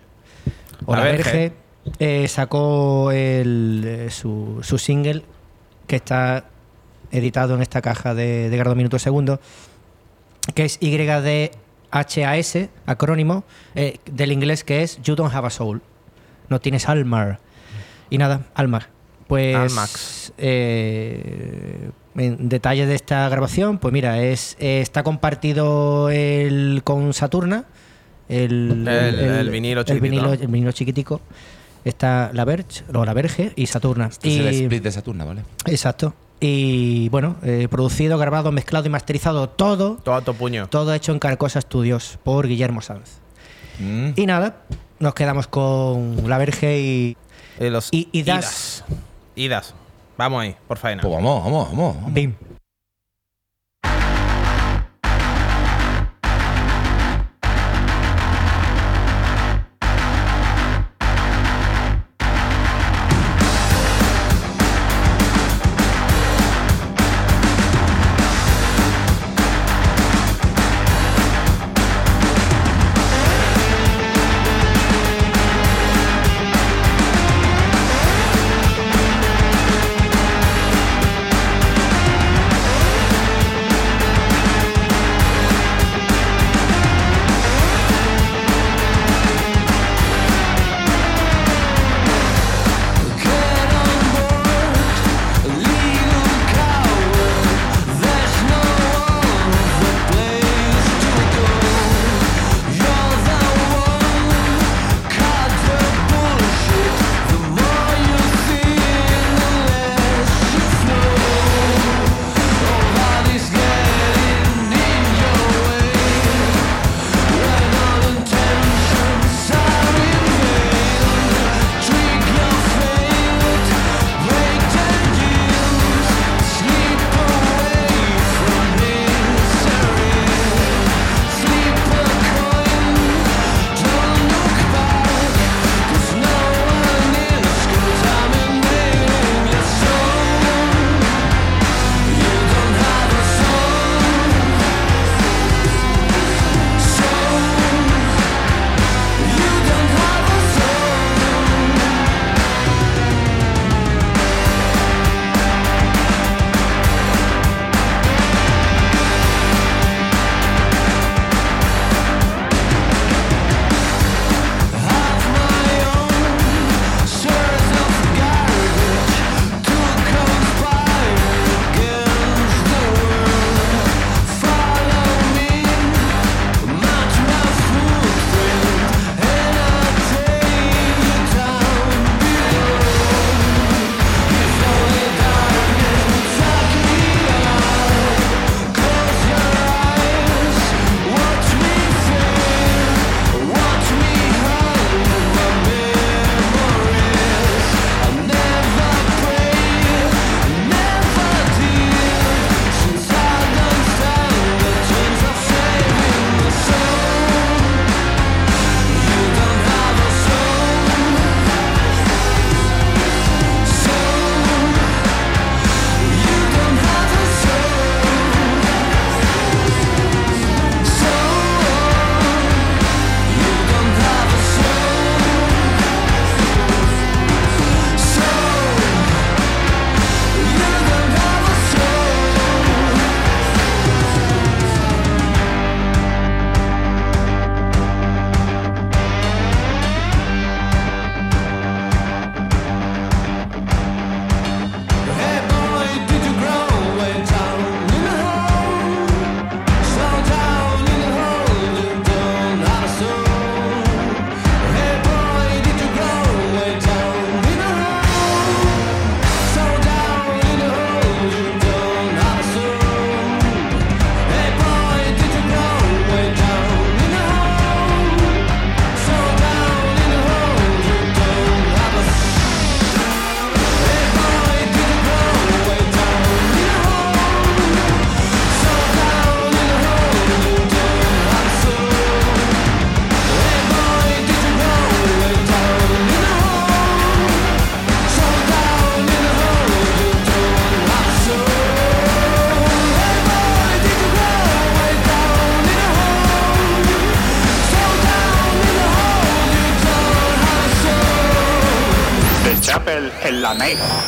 o La la, Verge. Verge, eh, sacó el, eh, su, su single que está editado en esta caja de, de grado minuto segundo, que es YDHAS, acrónimo, eh, del inglés que es You Don't Have a Soul. No tienes alma. Y nada, alma. Pues. Eh, en detalle de esta grabación, pues mira, es eh, está compartido el con Saturna. El, El- el vinilo el chiquitito, vinilo, ¿no? el vinilo chiquitico. Está la Verge, o la Verge y Saturna. Este y, es el split de Saturna, ¿vale? Exacto. Y bueno, eh, producido, grabado, mezclado y masterizado todo. Todo a tu puño. Todo hecho en Carcosa Studios por Guillermo Sanz. Mm. Y nada, nos quedamos con La Verge y Y los Y- y das- Idas. Idas. Vamos ahí, por faena. Pues vamos, vamos, vamos. vamos. Bim.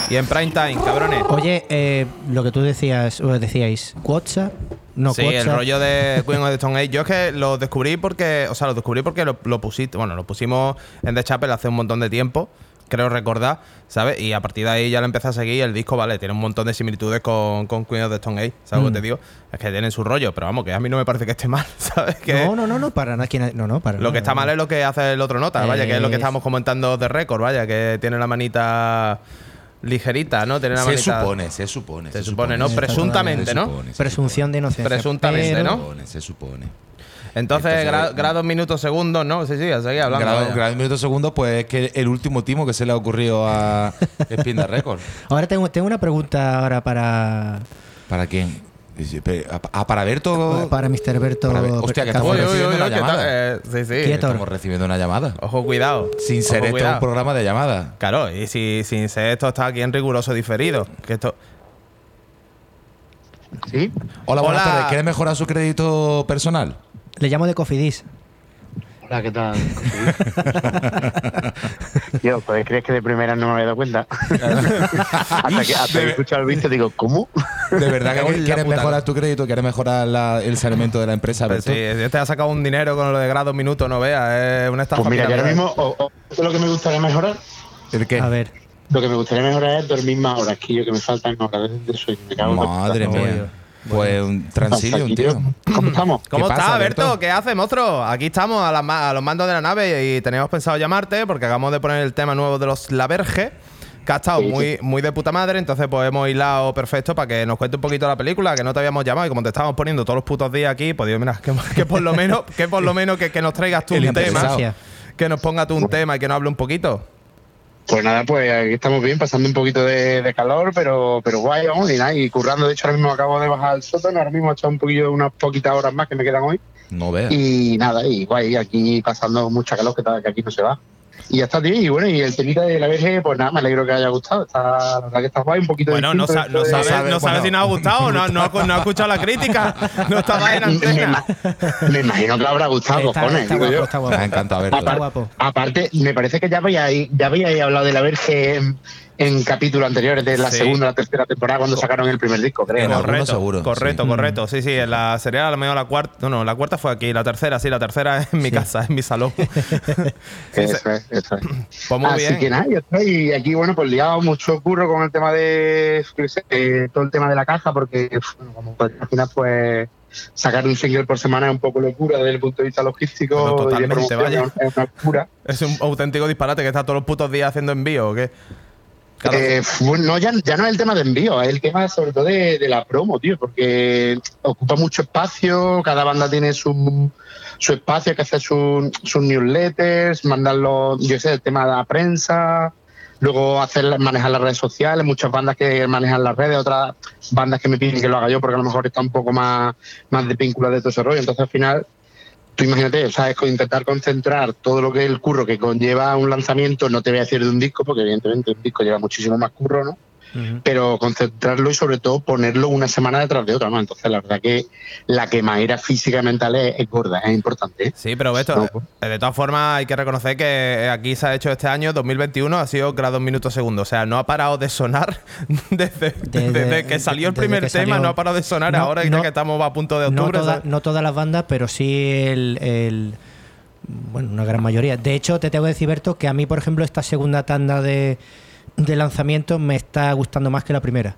Y en prime time, cabrones. Oye, eh, lo que tú decías, decíais, WhatsApp, no sí, el rollo de Queen of the Stone Age. Yo es que lo descubrí porque, o sea, lo descubrí porque lo, lo pusiste, bueno, lo pusimos en The Chapel hace un montón de tiempo, creo recordar, ¿sabes? Y a partir de ahí ya lo empecé a seguir y el disco, vale, tiene un montón de similitudes con, con Queen of the Stone Age, ¿sabes lo Mm. que te digo? Es que tienen su rollo, pero vamos, que a mí no me parece que esté mal, [LAUGHS] ¿sabes? Que No, no, no, no, para nada. ¿quién- No, no, para lo que está mal es lo que hace el otro nota, vaya, que es lo que Es- estábamos comentando de récord, vaya, que tiene la manita ligerita, ¿no? La Se manita. supone, se supone. Se supone, ¿no? Presuntamente, Se ¿no? supone, Presunción de inocencia. Presuntamente, pero- ¿no? Se supone, se supone. Entonces, Entonces, gra- no. grados, minutos, segundos, ¿no? Sí, sí, seguía hablando. Grado, vaya. grado minutos segundos, pues es que el último timo que se le ha ocurrido a [LAUGHS] Spin the Record. Ahora tengo, tengo una pregunta ahora para, ¿Para quién? Pe- Ah, para Berto. para Mr. Berto. Para ver- hostia, que estamos uy, recibiendo una llamada. Eh, sí, sí. Quieto. Estamos recibiendo una llamada. Ojo, cuidado. Sin ser Ojo, esto cuidado. un programa de llamada. Claro, y si sin ser esto está aquí en riguroso diferido. Que esto. ¿Sí? Hola, buenas Hola. tardes. ¿Quiere mejorar su crédito personal? Le llamo de Cofidis. Hola, ¿qué tal? [LAUGHS] Yo, pues crees que de primera no me había dado cuenta. [LAUGHS] hasta que, hasta que he escuchado el visto digo, ¿cómo? De verdad que [LAUGHS] quieres mejorar tu crédito, quieres mejorar la- el saneamiento de la empresa, Pues Berto. sí, este ha sacado un dinero con lo de grados minutos, no veas. Es una estafa. Pues mira, yo ahora piramidal. mismo, o- o- lo que me gustaría mejorar, ¿El qué? A ver. lo que me gustaría mejorar es dormir más horas, que yo que me faltan horas de sueño. Me cago Madre mía. Pues un transillo, un tío. ¿Cómo estamos? ¿Cómo ¿Qué estás, pasa, Berto? Berto? ¿Qué haces, monstruo? Aquí estamos a, las ma- a los mandos de la nave y teníamos pensado llamarte porque acabamos de poner el tema nuevo de los La Verge, que ha estado Sí, sí. muy, muy de puta madre, entonces pues hemos hilado perfecto para que nos cuente un poquito la película, que no te habíamos llamado y como te estábamos poniendo todos los putos días aquí, pues digo, mira, que, [LAUGHS] que por lo menos, que por lo menos que, que nos traigas tú El un tema, que nos ponga tú un tema y que nos hable un poquito. Pues nada, pues aquí estamos bien, pasando un poquito de, de calor, pero, pero guay, vamos, y nada, y currando. De hecho, ahora mismo acabo de bajar al sótano, ahora mismo he echado un poquillo, unas poquitas horas más que me quedan hoy. No veas. Y nada, y guay, aquí pasando mucha calor, que, que aquí no se va. Y ya está, tío. Y bueno, y el temita de la VG, pues nada, me alegro que haya gustado. Está, la verdad que está guay, un poquito Bueno, no, distinto sa- no dentro de- sabes, no sabes bueno. si nos ha gustado, no, no, ha, no ha escuchado la crítica, no estaba en me, antena. me imagino que le habrá gustado, Está, cojones. está guapo, yo. está Me guapo. Está guapo. Aparte, me parece que ya habíais, ya habíais hablado de la Verge en, capítulos anteriores, de la Sí. segunda o la tercera temporada, cuando sacaron el primer disco, creo. Correcto, seguro, correcto, sí. correcto. Sí, sí, en la sería a lo mejor la cuarta. No, no, la cuarta fue aquí, la tercera, sí, la tercera es en mi casa, en mi salón. [LAUGHS] Eso es, eso es. Pues muy Así bien. que nada, yo estoy aquí, bueno, pues liado mucho curro con el tema de, eh, todo el tema de la caja, porque bueno, como podéis imaginar, pues sacar un single por semana es un poco locura desde el punto de vista logístico Bueno, y de totalmente, promoción, vaya. es una locura. Es un auténtico disparate que está todos los putos días haciendo envío, ¿o qué? Eh, no, ya, no es el tema de envío, es el tema sobre todo de, la promo, tío, porque ocupa mucho espacio, cada banda tiene su, su espacio, hay que hacer su- sus newsletters, mandarlo, yo sé, el tema de la prensa, luego hacer manejar las redes sociales, muchas bandas que manejan las redes, otras bandas que me piden que lo haga yo porque a lo mejor está un poco más, más de de todo ese rollo, entonces al final tú imagínate, o sea, es con- intentar concentrar todo lo que es el curro que conlleva un lanzamiento, no te voy a decir de un disco, porque evidentemente un disco lleva muchísimo más curro, ¿no? Pero concentrarlo y sobre todo ponerlo una semana detrás de otra, ¿no? Entonces la verdad que la quemadera física y mental es, es gorda, es importante. ¿eh? Sí, pero Beto, No, eh, de todas formas hay que reconocer que aquí se ha hecho este año, 2021, ha sido grados minutos segundos. O sea, no ha parado de sonar [LAUGHS] desde, Desde- desde que salió el primer tema, salió. no ha parado de sonar No, ahora no, ya que estamos a punto de No, octubre. no todas las bandas, pero sí el, el- bueno, una gran mayoría. De hecho, te tengo que decir, Berto, que a mí, por ejemplo, esta segunda tanda de, de lanzamientos me está gustando más que la primera.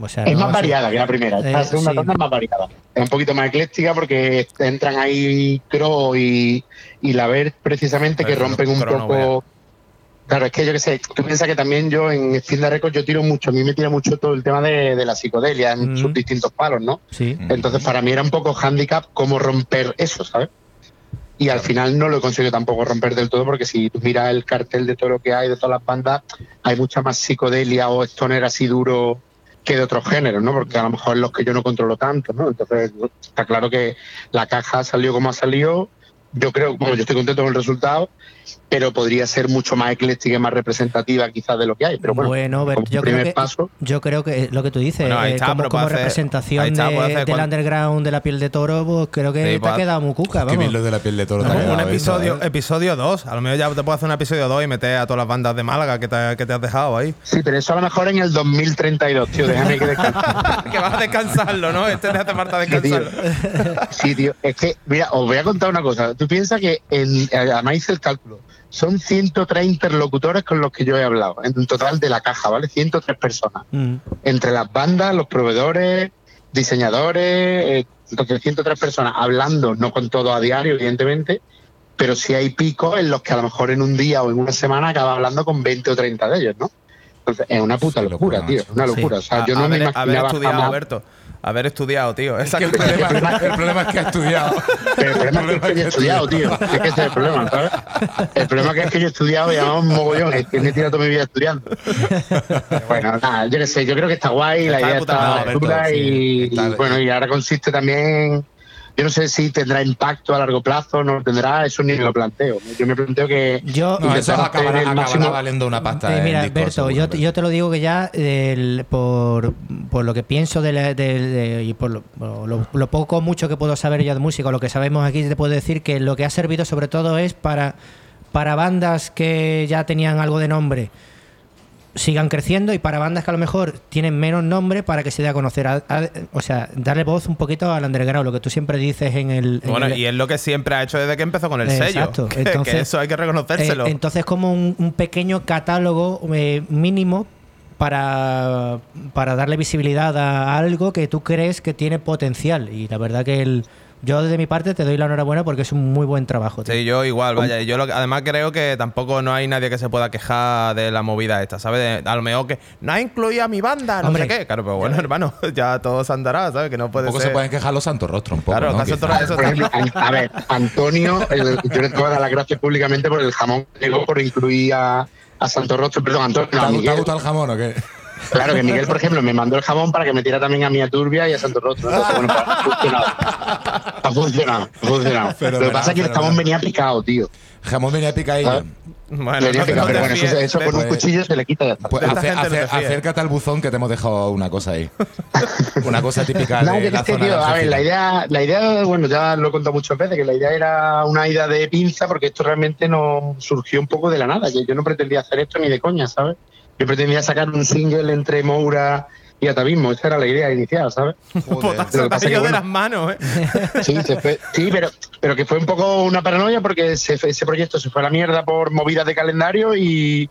O sea, Es no más variada que la primera. Esta Eh, segunda sí. tanda es más variada. Es un poquito más ecléctica porque entran ahí Crow y, y la Ver precisamente que rompen un no poco. Claro, es que yo qué sé, tú piensas que también yo en the Records yo tiro mucho, a mí me tira mucho todo el tema de, de la psicodelia en Mm. sus distintos palos, ¿no? Sí. Entonces para mí era un poco handicap cómo romper eso, ¿sabes? Y al final no lo he conseguido tampoco romper del todo porque si tú miras el cartel de todo lo que hay, de todas las bandas, hay mucha más psicodelia o stoner así duro que de otros géneros, ¿no? Porque a lo mejor los que yo no controlo tanto, ¿no? Entonces está claro que la caja ha salido como ha salido. Yo creo, bueno, yo estoy contento con el resultado pero podría ser mucho más ecléctica y más representativa quizás de lo que hay. Pero bueno, Bueno, Bert, como yo primer creo que paso. yo creo que lo que tú dices, Bueno, eh, está, como, como hacer- representación ahí está, puede de- hacer del underground de la piel de toro, pues creo que Sí, te ha quedado muy cuca, vamos. lo de la piel de toro. ha Un ¿eh? episodio, ¿sabes? episodio 2. A lo mejor ya te puedo hacer un episodio 2 y meter a todas las bandas de Málaga que te, que te has dejado ahí. Sí, pero eso a lo mejor en el 2032, tío. Déjame que descanse. [LAUGHS] que vas a descansarlo, ¿no? Este te hace falta Sí, tío. descansarlo. Sí, tío. Es que, mira, os voy a contar una cosa. Tú piensas que, en, además hice el cálculo, son 130 interlocutores con los que yo he hablado, en total de la caja, ¿vale? 103 personas. Mm. Entre las bandas, los proveedores, diseñadores, eh, entonces 103 personas hablando, no con todo a diario, evidentemente, pero sí hay picos en los que a lo mejor en un día o en una semana acaba hablando con 20 o 30 de ellos, ¿no? Entonces es una puta Sí, locura, locura, tío. Una Sí. locura. O sea, yo no haber, me haber imaginaba estudiado, jamás- Alberto. Haber estudiado, tío. Esa Que el, problema, el problema es que ha estudiado. Pero el problema es que yo he estudiado, tío. Es que ese es el problema, ¿sabes? El problema que es que yo he estudiado y además mogollón. Es que me he tirado toda mi vida estudiando. Bueno, nada, yo qué sé, yo creo que está guay, la Está idea está madre, y bueno, y ahora consiste también. Yo no sé si tendrá impacto a largo plazo, no lo tendrá, eso ni me lo planteo. Yo me planteo que Yo, No, eso acabará, acabará máximo- valiendo una pasta. Eh, mira, discos, Berto, yo, yo te lo digo que ya el- por, por lo que pienso de, la- de- de- y por lo, lo- lo poco o mucho que puedo saber ya de música, lo que sabemos aquí, te puedo decir que lo que ha servido sobre todo es para, para bandas que ya tenían algo de nombre sigan creciendo y para bandas que a lo mejor tienen menos nombre para que se dé a conocer. A- a- o sea, darle voz un poquito al underground, lo que tú siempre dices en el... en Bueno, el- y es lo que siempre ha hecho desde que empezó con el sello. Que, Entonces, que eso hay que reconocérselo. eh, entonces, como un, un pequeño catálogo eh, mínimo para, para darle visibilidad a algo que tú crees que tiene potencial. Y la verdad que el, yo, de mi parte, te doy la enhorabuena porque es un muy buen trabajo. tío. Sí, yo igual, vaya. Yo lo que- además creo que tampoco no hay nadie que se pueda quejar de la movida esta, ¿sabes? De- a lo mejor que no ha incluido a mi banda, no Hombre. sé qué. Claro, pero bueno, [LAUGHS] hermano, ya todo se andará, ¿sabes? Que no puede Tampoco ser. se pueden quejar los santos rostros un poco. Claro, ¿no? Por ejemplo, an- a ver, Antonio, el- yo le tengo que dar las gracias públicamente por el jamón que llegó por incluir a, a Santo Rostro, perdón, Antonio, ¿Te no, ha, gustado el jamón o qué? Claro que Miguel, por ejemplo, me mandó el jamón para que metiera también a Mía Turbia y a Santo Rostro. Entonces, bueno, ha funcionado. Ha funcionado, ha funcionado. Lo que pasa es que el jamón venía picado, tío. Jamón venía picadillo. Ah. Bueno, venía no, picado, pero bueno, eso, con un pues- cuchillo se le quita y ya está. Pues acércate al buzón que te hemos dejado una cosa ahí. una cosa típica [LAUGHS] No, de la zona tío, de a ver, la idea, la idea, bueno, ya lo he contado muchas veces, que la idea era una ida de pinza, porque esto realmente no surgió un poco de la nada, que yo no pretendía hacer esto ni de coña, ¿sabes? Yo pretendía sacar un single entre Moura y Atavismo, esa era la idea inicial, ¿sabes? Joder. Lo que Se te pasa ha es que, ido de las manos, ¿eh? [LAUGHS] Sí, se fue- sí, pero, pero que fue un poco una paranoia porque se ese proyecto se fue a la mierda por movidas de calendario y,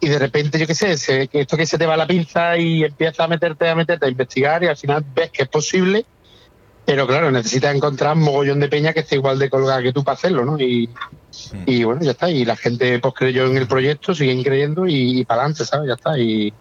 y de repente, yo qué sé, se- que esto que se te va la pinza y empiezas a meterte, a meterte, a investigar y al final ves que es posible, pero claro, necesitas encontrar un mogollón de peña que esté igual de colgada que tú para hacerlo, ¿no? Y, y bueno, ya está. Y la gente pues creyó en el proyecto, siguen creyendo y, para adelante, ¿sabes? Ya está. Y,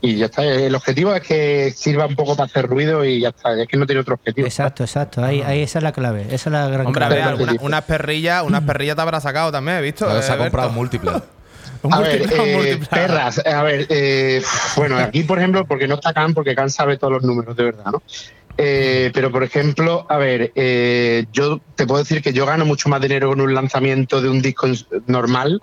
y ya está. El objetivo es que sirva un poco para hacer ruido y ya está. Es que no tiene otro objetivo. Exacto, exacto. Ahí, ahí esa es la clave. Esa es la gran Hombre, clave. ver, Claro. alguna- unas perrillas, unas perrillas te habrá sacado también, ¿he visto? Claro, se ha comprado múltiples. [LAUGHS] Un A ver, eh, perras, a ver, eh, bueno, aquí por ejemplo, porque no está Can, porque Can sabe todos los números de verdad, ¿no? Eh, pero por ejemplo, a ver, eh, yo te puedo decir que yo gano mucho más dinero con un lanzamiento de un disco normal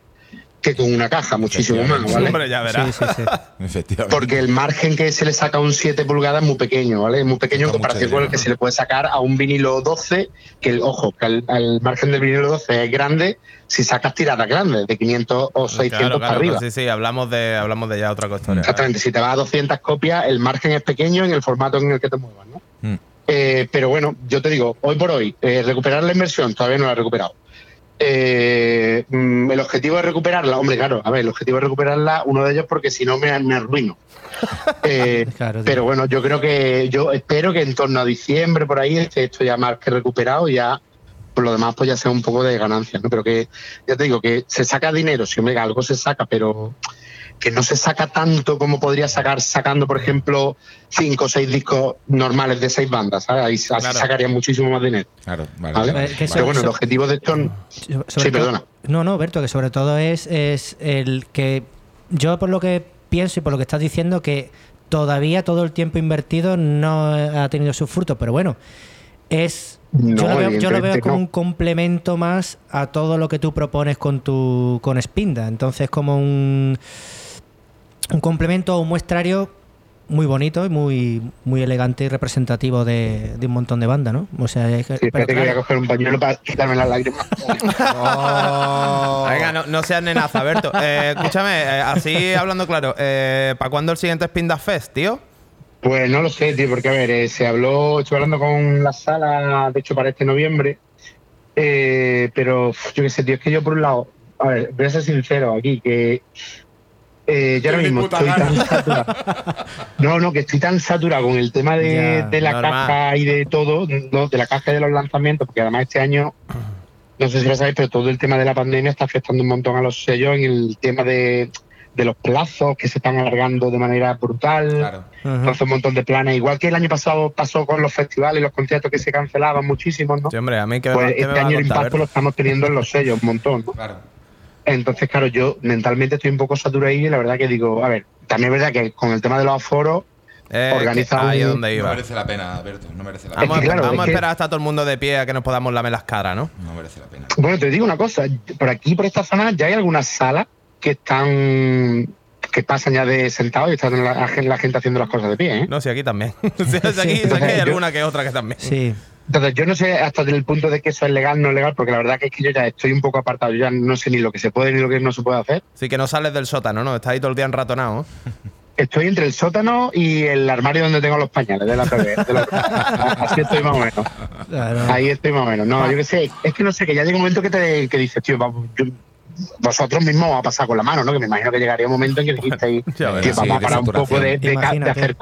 que con una caja, muchísimo más, ¿vale? Hombre, ya verás. Sí, sí, sí. [LAUGHS] Efectivamente. Porque el margen que se le saca a un 7 pulgadas es muy pequeño, ¿vale? Es muy pequeño en comparación con el que se le puede sacar a un vinilo 12, que el, ojo, que el, el margen del vinilo 12 es grande si sacas tiradas grandes, de 500 o 600 Claro, para claro, arriba. pues sí, sí, hablamos de, hablamos de ya otra historia. Exactamente, si te vas a 200 copias, el margen es pequeño en el formato en el que te muevas, ¿no? Mm. Eh, pero bueno, yo te digo, hoy por hoy, eh, recuperar la inversión todavía no la he recuperado. Eh, mm, el objetivo es recuperarla, hombre, claro, a ver, el objetivo es recuperarla, uno de ellos porque si no me, me arruino. [LAUGHS] Eh, Claro, pero bueno, yo creo que, yo espero que en torno a diciembre por ahí esté esto ya más que recuperado ya por lo demás pues ya sea un poco de ganancia, ¿no? Pero que, ya te digo, que se saca dinero, si hombre, algo se saca, pero que no se saca tanto como podría sacar sacando, por ejemplo, cinco o seis discos normales de seis bandas, ¿sabes? Ahí así Claro. sacaría muchísimo más dinero, Claro, vale. ¿vale? vale. Eh, Pero bueno, el objetivo de esto... Sobre Sí, todo- perdona. No, no, Berto, que sobre todo es, es el que yo por lo que pienso y por lo que estás diciendo que todavía todo el tiempo invertido no ha tenido sus frutos, pero bueno, es Yo lo veo, yo lo veo evidentemente como no. un complemento más a todo lo que tú propones con tu con Spinda. Entonces, como un, un complemento o un muestrario muy bonito y muy, muy elegante y representativo de, de un montón de bandas, ¿no? O sea, es que- Sí, pero espérate que voy a coger un pañuelo para quitarme las lágrimas. Oh. [LAUGHS] Venga, no, no seas nenaza, Berto. Eh, escúchame, eh, así hablando claro, eh, ¿para cuándo el siguiente Spinda Fest, tío? Pues no lo sé, tío, porque a ver, eh, se habló, estuve hablando con la sala, de hecho, para este noviembre, eh, pero yo qué sé, tío, es que yo por un lado, a ver, voy a ser sincero aquí, que eh, yo ahora mismo estoy tan saturado. No, no, que estoy tan saturado con el tema de, Ya, de la normal. caja y de todo, ¿no? de la caja y de los lanzamientos, porque además este año, no sé si lo sabéis, pero todo el tema de la pandemia está afectando un montón a los sellos en el tema de, de los plazos que se están alargando de manera brutal. Claro. Entonces un montón de planes, igual que el año pasado pasó con los festivales y los conciertos que se cancelaban muchísimos, ¿no? Sí, hombre, a mí que me, Pues que me este año el impacto lo estamos teniendo en los sellos, un montón, ¿no? Claro. Entonces, claro, yo mentalmente estoy un poco saturado y la verdad que digo, a ver, también es verdad que con el tema de los aforos, Eh, organiza ahí es un- donde No iba. merece la pena, Berto. No merece la Vamos, pena. que claro, vamos a que- esperar hasta todo el mundo de pie a que nos podamos lamer las caras, ¿no? No merece la pena. bueno, te digo una cosa, por aquí, por esta zona, ya hay algunas salas que están, que pasan ya de sentados y están la, la gente haciendo las cosas de pie, ¿eh? No, sí, aquí también. [LAUGHS] [LAUGHS] Sí, aquí hay alguna que otra que también. Sí. Entonces, yo no sé hasta el punto de que eso es legal o no legal, porque la verdad que es que yo ya estoy un poco apartado, yo ya no sé ni lo que se puede ni lo que no se puede hacer. Sí, que no sales del sótano, ¿no? Estás ahí todo el día enratonado. Estoy entre el sótano y el armario donde tengo los pañales de la TV. de la- Así estoy más o menos. Claro. Ahí estoy más o menos. No, yo qué sé. Es que no sé, que ya llega un momento que te que dices, tío, vamos, yo- vosotros mismos va a pasar con la mano, ¿no? Que me imagino que llegaría un momento en que dijisteis, tío, vamos a parar un poco de, de, de hacer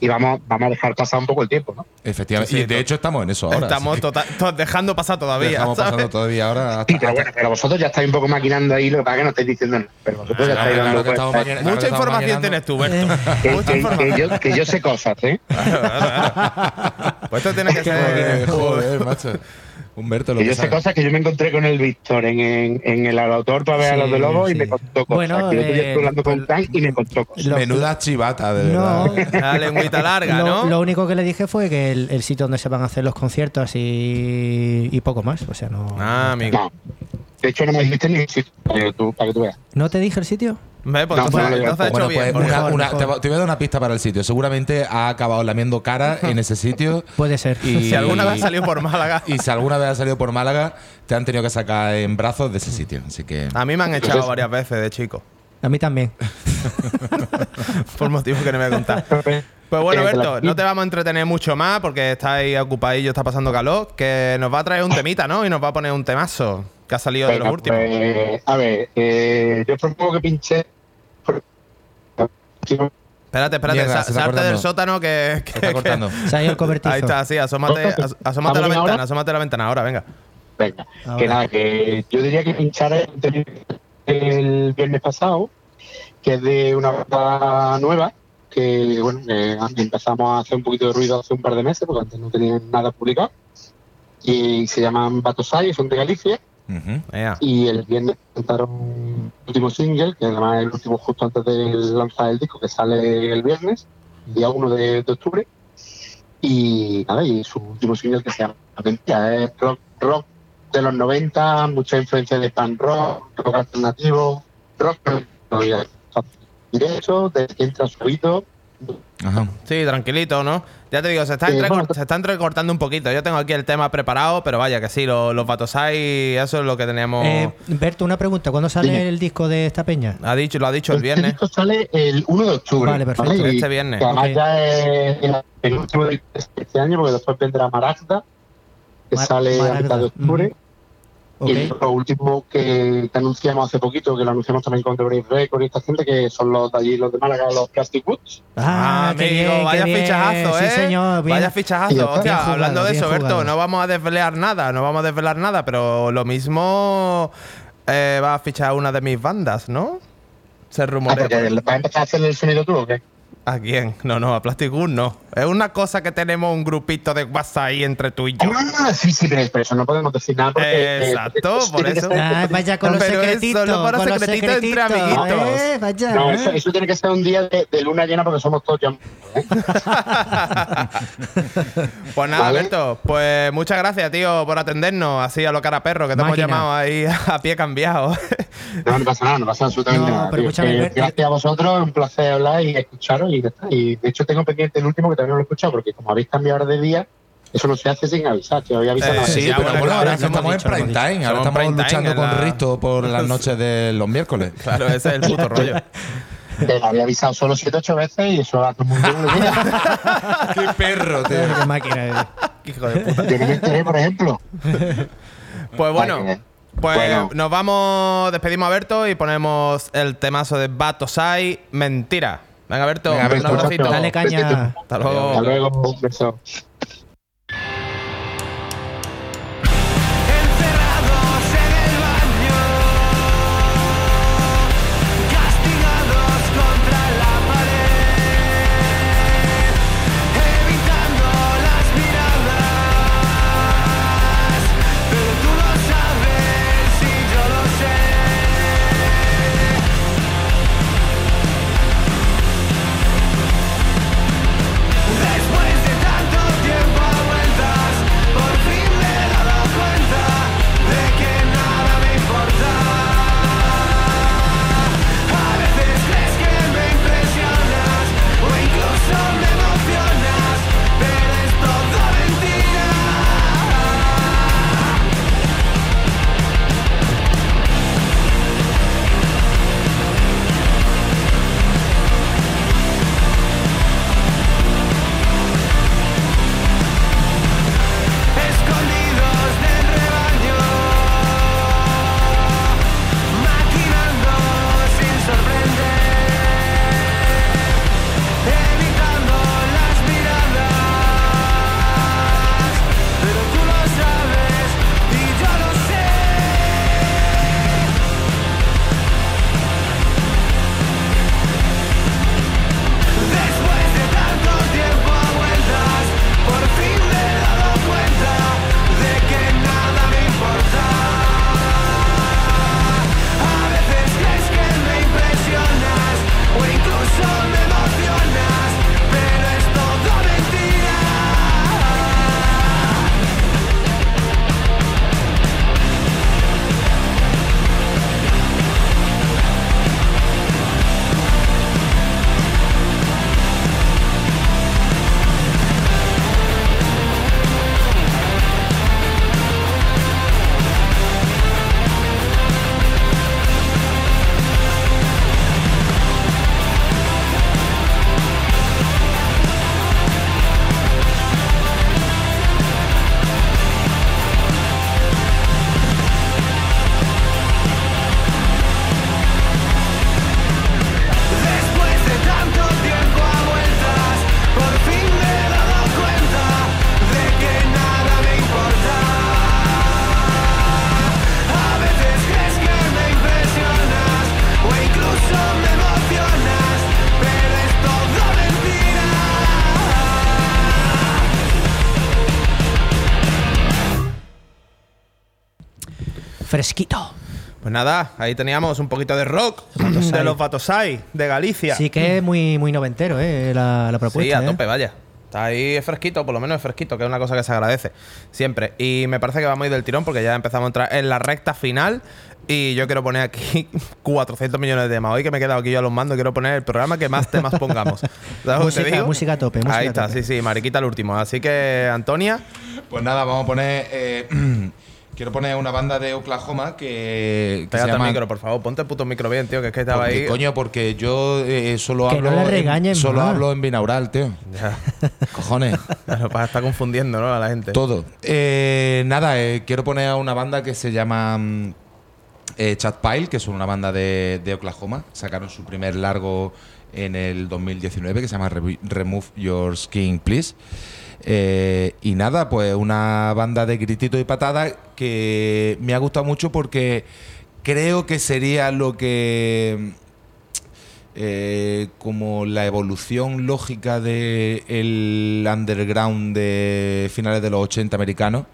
y vamos, vamos a dejar pasar un poco el tiempo, ¿no? Efectivamente. Sí, y de hecho estamos en eso ahora. Estamos así que tota- to- dejando pasar todavía. Estamos ¿sabes? pasando todavía ahora hasta, Sí, pero bueno, pero vosotros ya estáis un poco maquinando ahí, lo que pasa que no estáis diciendo nada. Pero vosotros ya Claro, estáis claro dando. Claro, Mucha información tienes tú, Berto. [LAUGHS] Que, Mucha que- información. que yo, que yo sé cosas, ¿eh? [LAUGHS] Pues esto tiene que ser. Joder, macho. Humberto, lo Que que yo sé cosas que yo me encontré con el Víctor en, en, en el autor para ver a los de Lobo y me contó cosas. Bueno, que yo estoy eh, hablando con pues- Frank y me contó cosas. Menuda chivata, de No, verdad. [LAUGHS] La lengüita larga, lo, ¿no? lo único que le dije fue que el, el sitio donde se van a hacer los conciertos y poco más. O sea, no. Ah, amigo. No. De hecho, no me dijiste ni si para que tú, para que tú veas. ¿No te dije el sitio? Ve, pues No, entonces, bueno, entonces ha hecho Bueno, bien. pues porque- una- mejor, una- mejor. te, voy- te voy a dar una pista para el sitio. Seguramente ha acabado lamiendo cara [LAUGHS] en ese sitio. Puede ser. Y, [LAUGHS] Si alguna vez ha salido por Málaga. Y si alguna vez ha salido por Málaga, te han tenido que sacar en brazos de ese sitio. Así que. A mí me han echado varias veces de chico. A mí también. [LAUGHS] Por motivos que no me voy a contar. Pues bueno, Eh, Berto, no te vamos a entretener mucho más porque estáis ocupadillo, está pasando calor. Que nos va a traer un temita, ¿no? Y nos va a poner un temazo que ha salido de los últimos. pues, a ver, eh, yo propongo que pinche. Espérate, espérate, Llega, sa- salte del sótano que. que- Se está [LAUGHS] que- cortando. Se ha ido el cobertizo. Ahí está, sí, asómate, as- asómate a la ¿Estamos bien ventana, ahora? asómate a la ventana ahora, venga. Venga, Ahora. que nada, que yo diría que pinchar el, el viernes pasado, que es de una banda nueva, que bueno, que empezamos a hacer un poquito de ruido hace un par de meses, porque antes no tenían nada publicado. Y se llaman Batosai, son de Galicia, Y el viernes presentaron un último single, que además es el último justo antes de lanzar el disco, que sale el viernes, día 1 de, de octubre. Y nada, y su último single que se llama es rock, rock de los 90, mucha influencia de pan rock, rock alternativo, rock directo, de que entra subido. Ajá. Sí, tranquilito, ¿no? Ya te digo, se está, Sí, bueno, se está entrecortando un poquito. Yo tengo aquí el tema preparado, pero vaya que sí, lo- los Batosai, eso es lo que teníamos. Eh, Berto, una pregunta. ¿Cuándo sale Dime. el disco de esta peña? ha dicho, lo ha dicho el Este viernes. disco sale el 1 de octubre. Vale, perfecto. Este viernes. además ya es el penúltimo de este año, porque después vendrá Maragda, que Mar- sale a Maragda, mitad de octubre. Y lo último que, que anunciamos hace poquito, que lo anunciamos también con The Brave Record y esta gente, que son los de allí, los de Málaga, los Plastic Woods. Ah, qué amigo, bien, vaya fichajazo, ¿eh? Sí, señor. bien. Vaya fichajazo. Bien jugado, hablando de eso, Berto, jugado. no vamos a desvelar nada, no vamos a desvelar nada, pero lo mismo eh, va a fichar una de mis bandas, ¿no? Se Ah, rumorea. por- ¿Vas a empezar a hacer el sonido tú o qué? ¿A quién? No, no, a Plastic Gun no. Es una cosa que tenemos un grupito de WhatsApp ahí entre tú y yo. Ah, sí, sí, pero eso no podemos decir nada. Porque, eh, Exacto, [LAUGHS] por eso. [LAUGHS] Ah, vaya con los Pero secretitos. solo para los secretitos entre amiguitos. Eh, vaya. No, eh. eso, eso tiene que ser un día de, de luna llena porque somos todos ya. ¿eh? [LAUGHS] Pues nada, Vale. Alberto, pues muchas gracias, tío, por atendernos así a lo cara perro, que te Máquina. hemos llamado ahí a pie cambiado. No, no pasa nada, no pasa absolutamente No, nada. pero tío. Eh, gracias a vosotros, un placer hablar y escucharos y ya está. Y de hecho tengo pendiente el último que también no lo he escuchado porque como habéis cambiado ahora de día, eso no se hace sin avisar, que había avisado. Eh. Sí, ya, pero bueno, ahora estamos en prime time. Ahora estamos luchando con la- Risto por las [LAUGHS] noches de los miércoles. claro, ese es el puto rollo. Te lo había avisado solo 7-8 veces y eso a todo el mundo le llega. [LAUGHS] ¡Qué perro, tío! Qué máquina eres. Hijo de puta. Por ejemplo. Pues bueno, pues Bueno. nos vamos, despedimos a Berto y ponemos el temazo de Batosai, Mentira. Venga, Berto, Venga, un abracito. Dale caña. Hasta luego. Hasta luego, un beso. Pues nada, ahí teníamos un poquito de rock de los Batosai, de Galicia. Sí que es muy, muy noventero, ¿eh? La, la propuesta. Sí, a ¿eh? tope, vaya. Está ahí fresquito, por lo menos es fresquito, que es una cosa que se agradece siempre. Y me parece que vamos a ir del tirón porque ya empezamos a entrar en la recta final. Y yo quiero poner aquí [LAUGHS] 400 millones de temas. Hoy que me he quedado aquí yo a los mandos, quiero poner el programa que más temas pongamos. [LAUGHS] ¿Sabes te Música- digo? música a tope, música Ahí está, tope. sí, sí, Mariquita el último. Así que, Antonia, Pues nada, vamos a poner. eh, [CLEARS THROAT] quiero poner una banda de Oklahoma que. que pégate llama- al micro, por favor. Ponte el puto micro bien, tío, que es que estaba Porque, ahí. Coño, porque yo eh, solo Que hablo. no le en- regañen solo hablo en binaural, tío. Ya. [LAUGHS] Cojones. [LAUGHS] Claro, para estar confundiendo, ¿no? A la gente. Todo. Eh, nada, eh, quiero poner a una banda que se llama mm, eh, Chad Pile, que son una banda de, de Oklahoma. Sacaron su primer largo en el 2019 que se llama Remove Your Skin, Please. Eh, y nada, pues una banda de gritito y patada que me ha gustado mucho porque creo que sería lo que eh, como la evolución lógica de el underground de finales de los 80 americanos.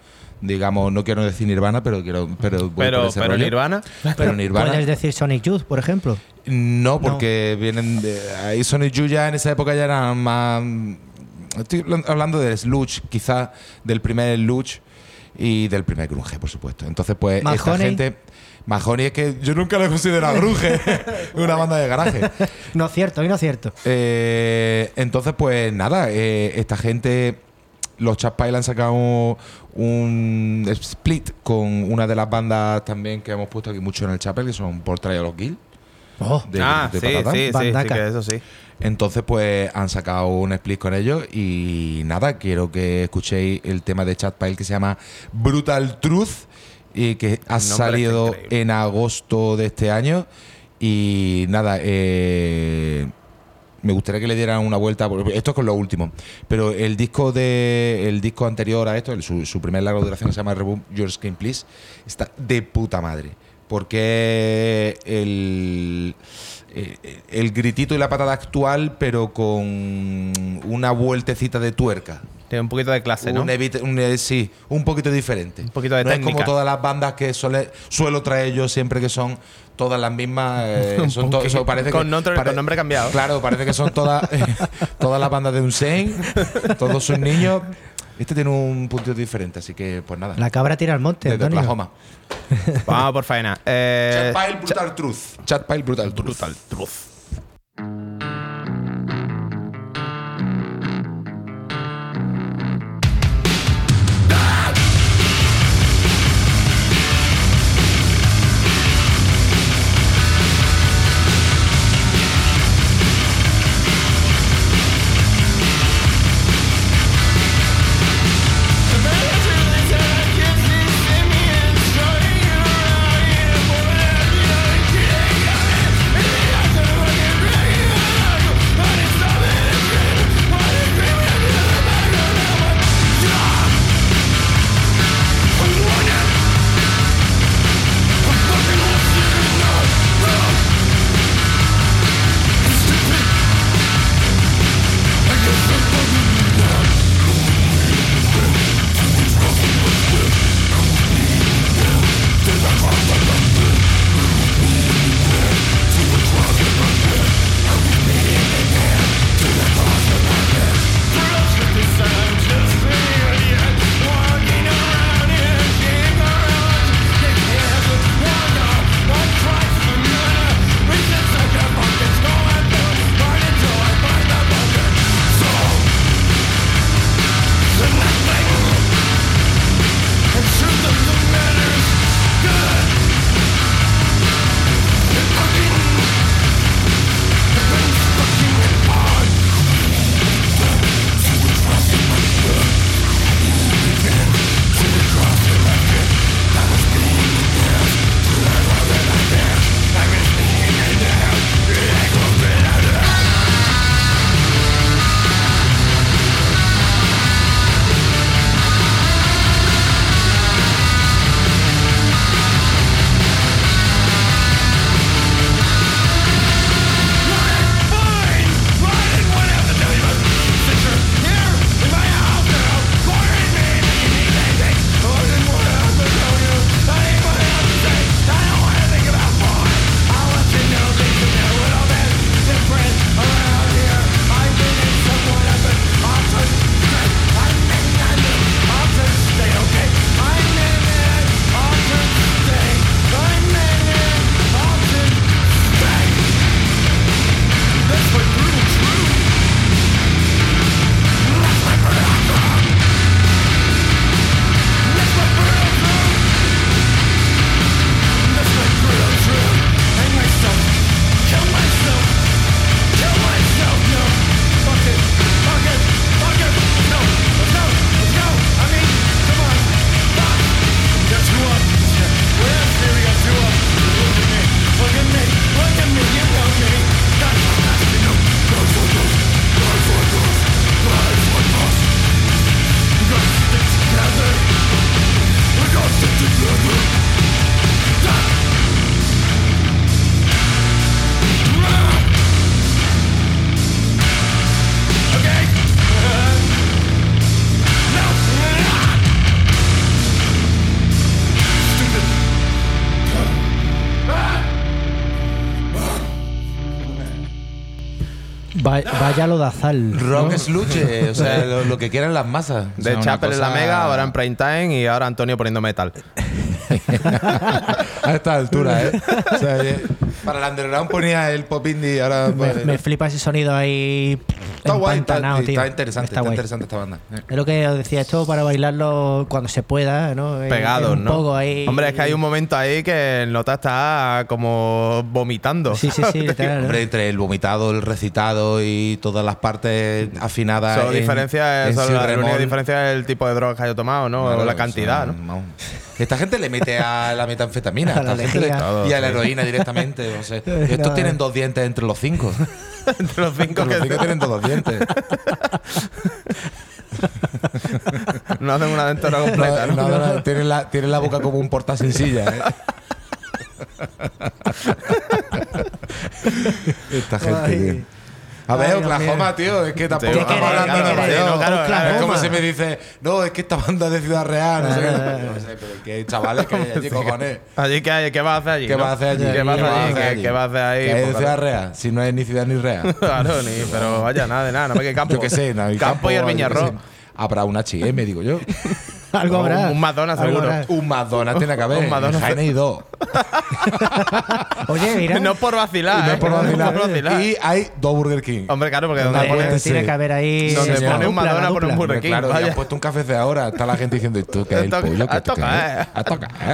Digamos, no quiero decir Nirvana, pero quiero. Pero, Pero, ese pero rollo. Nirvana. Pero [LAUGHS] Nirvana. ¿Puedes decir Sonic Youth, por ejemplo? No, porque vienen de. Ahí Sonic Youth ya en esa época ya eran más. Estoy hablan- hablando del Sludge, quizás del primer Sludge y del primer Grunge, por supuesto. Entonces, pues, esta Mahoney. gente. Mahoney es que yo nunca lo he considerado Grunge, [LAUGHS] [LAUGHS] una banda de garaje. No es cierto, hoy no es cierto. Eh, entonces, pues nada, eh, esta gente, los Chat Pile han sacado un split con una de las bandas también que hemos puesto aquí mucho en el Chapel, que son Por Trial of Guild. Oh, de- ah, de sí, sí, sí, sí, Bandaca. que eso sí. Entonces, pues han sacado un split con ellos y nada, quiero que escuchéis el tema de Chat Pile que se llama Brutal Truth y que ha salido en agosto de este año. Y nada, eh, me gustaría que le dieran una vuelta. Esto es con lo último. Pero el disco de el disco anterior a esto, el- su, su primer larga duración que se llama Reboot Your Skin Please, está de puta madre. Porque el, eh, el gritito y la patada actual, pero con una vueltecita de tuerca. Tiene un poquito de clase, ¿no? Un evite- un, eh, sí, un poquito diferente. Un poquito de no es como todas las bandas que suele- suelo traer yo siempre que son todas las mismas. eh, [LAUGHS] son to- eso parece que- Con nombre- pare- con nombre cambiado. Claro, parece que son todas, [LAUGHS] todas las bandas de un Sein, todos sus niños. Este tiene un punto diferente, así que pues nada. La cabra tira al monte, Desde Antonio. Oklahoma. Vamos por faena. Eh, Chat Pile Brutal Truth. Chat Pile Brutal Truth. Brutal Truth. Vaya lo de azal. Rock ¿no? sluche, [LAUGHS] o sea, lo, lo que quieran las masas. O sea, De Chapel en la Mega, ahora en Prime Time y ahora Antonio poniendo metal. [LAUGHS] A esta altura, ¿eh? O sea, eh, para el underground ponía el pop indie, ahora. Me, pues, me flipa ese sonido ahí. está guay, está, empantanado, tío. está interesante, está, guay. interesante esta banda. Eh. Es lo que os decía, esto para bailarlo cuando se pueda, ¿no? Eh, Pegados, un ¿no? poco ahí. Hombre, es que hay un momento ahí que el nota está como vomitando. Sí, sí, sí, [LAUGHS] literal. ¿no? Hombre, entre el vomitado, el recitado y todas las partes afinadas. Solo en- diferencia, en solo la única diferencia es el tipo de droga que haya tomado, ¿no? Claro, o la o cantidad, sea, ¿no? vamos. Esta gente le mete a la metanfetamina A la esta gente le- lejía. Todo, y a la heroína directamente. o sea, [LAUGHS] No, estos tienen dos dientes entre los cinco. [LAUGHS] Entre los cinco Entre los que cinco tienen dos dientes. no hacen una dentora completa, No, ¿no? no, no, tienen, la, tienen la boca como un porta sin silla. ¿eh? [LAUGHS] Esta gente. A ver, Oklahoma, tío, es que tampoco estamos ¿qué hablando de ¿Qué Nueva? York. Es como si me dice, no, es que esta banda es de Ciudad Real. No sé, qué. [LAUGHS] No sé, pero que chavales que hay allí, [LAUGHS] cojones. Allí, ¿qué, hay? ¿qué vas a hacer allí? ¿Qué vas a hacer allí? ¿Qué vas a hacer allí? ¿Qué- ¿Qué vas a hacer ahí? ¿Qué hay de Ciudad. Real? Si no es ni ciudad ni real. [LAUGHS] Claro, ni, pero vaya, nada de nada, no me que campo. Yo qué sé, no, campo, y el Viñarro. Habrá un H&M, digo yo. [LAUGHS] Algo habrá. un Algo seguro. habrá. Un McDonald's tiene que haber. Un McDonald's. Jaén hay dos. [LAUGHS] Oye, mira. No por vacilar, No ¿eh? por vacilar. vacilar. Y hay dos Burger King. Hombre, claro, porque donde Hombre, pone, sí. tiene que haber ahí. donde señor. pone un Madonna, pone un. Burger King. claro, y han puesto un café de ahora. Está la gente diciendo, ¿esto qué es el pollo? ¿Qué es?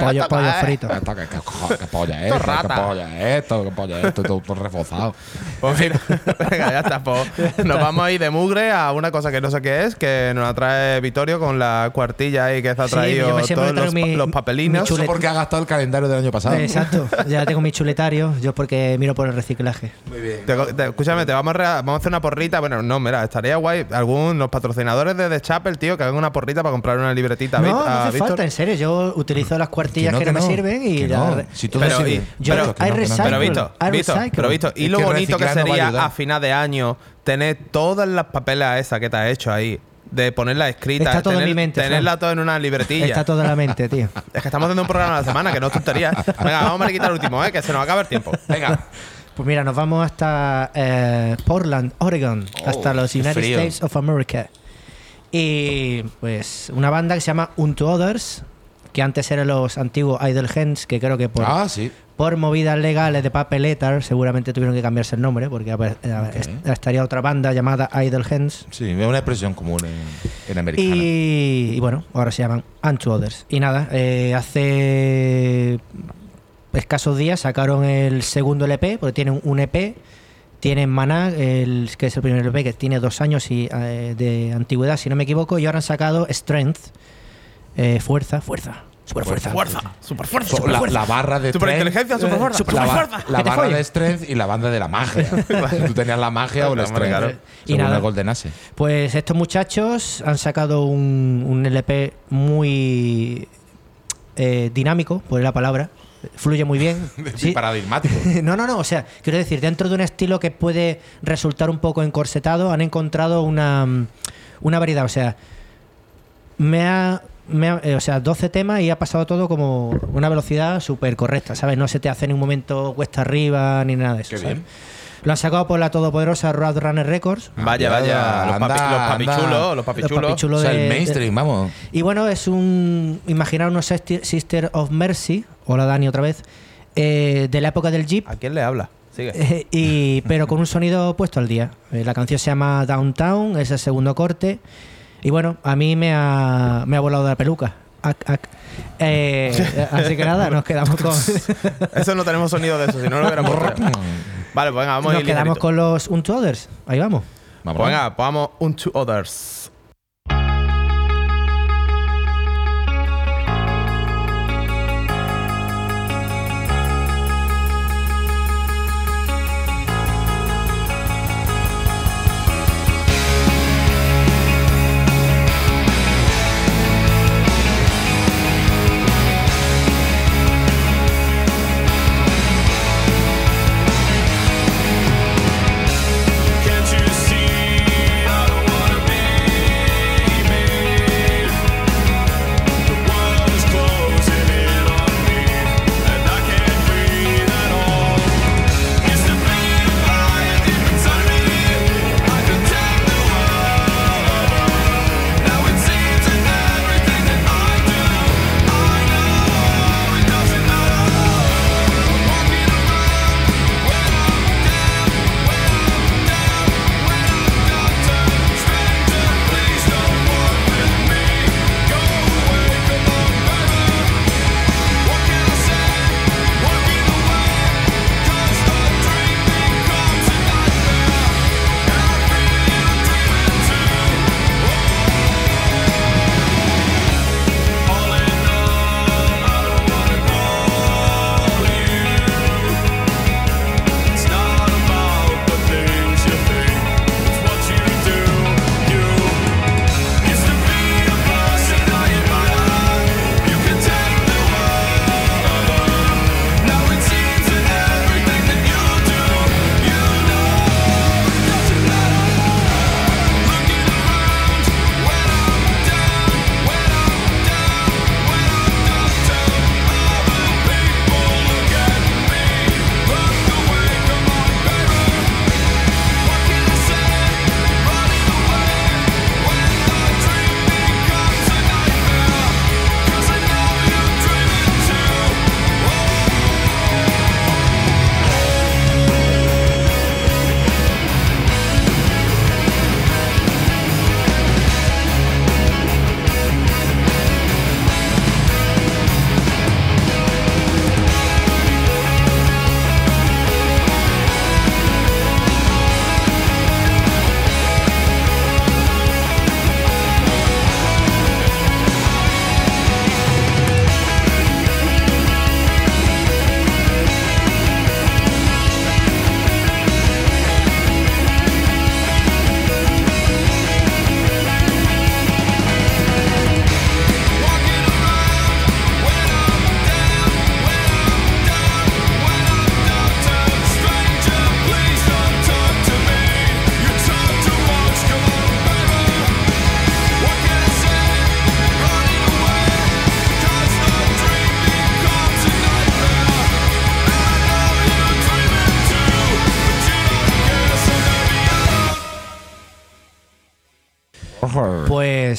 Pollo, pollo toca, frito. ¿Esto qué, qué, polla es? ¿Qué polla es esto? ¿Qué polla es esto? Todo, reforzado. Pues mira, [LAUGHS] venga, ya está. Pues nos vamos a ir de mugre a una cosa que no sé qué es, que nos la trae Vittorio con la cuartilla ahí que está Sí, traído yo me siempre todos los, traigo mi- los papelinos. Eso porque ha gastado el calendario del año pasado. Exacto. Ya tengo mi chuletario. Yo porque miro por el reciclaje. Muy bien. Te- te- escúchame, te vamos a, vamos a hacer una porrita. Bueno, no, mira, estaría guay. Algún, los patrocinadores de The Chapel, tío, que hagan una porrita para comprar una libretita. a No, no a hace Víctor. falta, en serio. Yo utilizo las cuartillas no, que, no, me sirven y re- Si todo Pero, sirve. y- Yo- pero- hay recycle. Pero visto, hay visto, pero visto, y Es lo que bonito que sería a final de año tener todas las papelas esas que te has hecho ahí, de ponerlas escritas, Está todo en tener- mi mente, tenerla todo en una libretilla. Está todo en la mente, tío. [LAUGHS] Es que estamos haciendo un programa a la semana, que no es tontería. Venga, vamos a quitar el último, ¿eh? que se nos acaba el tiempo. Venga. Pues mira, nos vamos hasta eh, Portland, Oregon, Oh, hasta los United frío. States of America. Y pues una banda que se llama Unto Others, que antes eran los antiguos Idle Hands, que creo que por, Ah, sí. Por movidas legales de papeletas seguramente tuvieron que cambiarse el nombre, porque est- estaría otra banda llamada Idle Hands. Sí, es una expresión común en, en americana. Y, y bueno, ahora se llaman Unto Others. Y nada, eh, hace escasos días sacaron el segundo LP, porque tienen un EP. Tienen Maná, el, que es el primer LP, que tiene dos años y, eh, de antigüedad, si no me equivoco. Y ahora han sacado Strength, eh, fuerza, fuerza, super fuerza. Fuerza, super fuerza. La, la barra de Super inteligencia, super fuerza. super la, fuerza. barra de Strength y la banda de la magia. [LAUGHS] Tú tenías la magia o el Strength. claro. Y nada. el Golden Ace. Pues estos muchachos han sacado un, un LP muy eh, dinámico, por la palabra. Fluye muy bien. [LAUGHS] Sí. Paradigmático. [LAUGHS] No, no, no. O sea, quiero decir, dentro de un estilo que puede resultar un poco encorsetado, han encontrado una, una variedad. O sea, me ha. Me ha- eh, o sea, 12 temas y ha pasado todo como una velocidad súper correcta, ¿sabes? No se te hace en un momento cuesta arriba ni nada de eso. Qué ¿sabes? bien. Lo han sacado por la todopoderosa Roadrunner Records. Vaya, Anda, vaya. Los, papi, los papichulos, los Los papichulos. papichulos O sea, de- el de- mainstream, vamos. Y bueno, es un. Imaginar unos Sister- Sister of Mercy. Hola Dani otra vez. eh, de la época del Jeep. ¿A quién le habla? Sigue. Eh, y, pero con un sonido puesto al día. Eh, la canción se llama Downtown, es el segundo corte. Y bueno, a mí me ha, me ha volado de la peluca. Ac, ac. Eh, [LAUGHS] así que nada, nos quedamos con. [LAUGHS] Eso no tenemos sonido de eso, si no lo hubiéramos. Vale, pues venga, vamos a nos ir quedamos ligerito. con los Unto Others. Ahí vamos. Vamos. Pues venga, pues vamos un to others.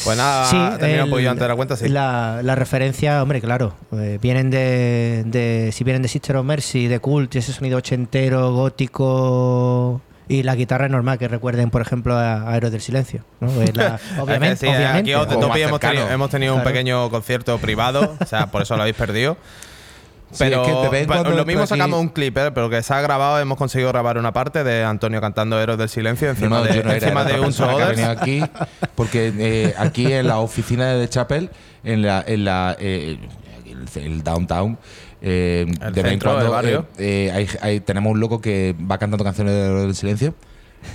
Pues, Pues nada, sí, un el- antes de la cuenta, sí. La, la referencia, hombre, claro, eh, vienen de, de- si vienen de Sister of Mercy, de Cult, y ese sonido ochentero, gótico y la guitarra es normal que recuerden, por ejemplo, a, a Héroes del Silencio, ¿no? Eh, la- [LAUGHS] [LAUGHS] obviamente, sí, obviamente. aquí más hemos tenido, hemos tenido un Claro. pequeño concierto privado, o sea, por eso lo habéis perdido. Sí, Pero es que de vez en pero cuando lo mismo aquí- sacamos un clip, ¿eh? pero que se ha grabado, hemos conseguido grabar una parte de Antonio cantando Héroes del Silencio encima no, de, no encima era de un venido aquí, porque eh, aquí en la oficina de The Chapel, en la, en la eh, el, el downtown, eh, El de vez en cuando del barrio. eh, eh, hay- hay- tenemos un loco que va cantando canciones de Héroes del Silencio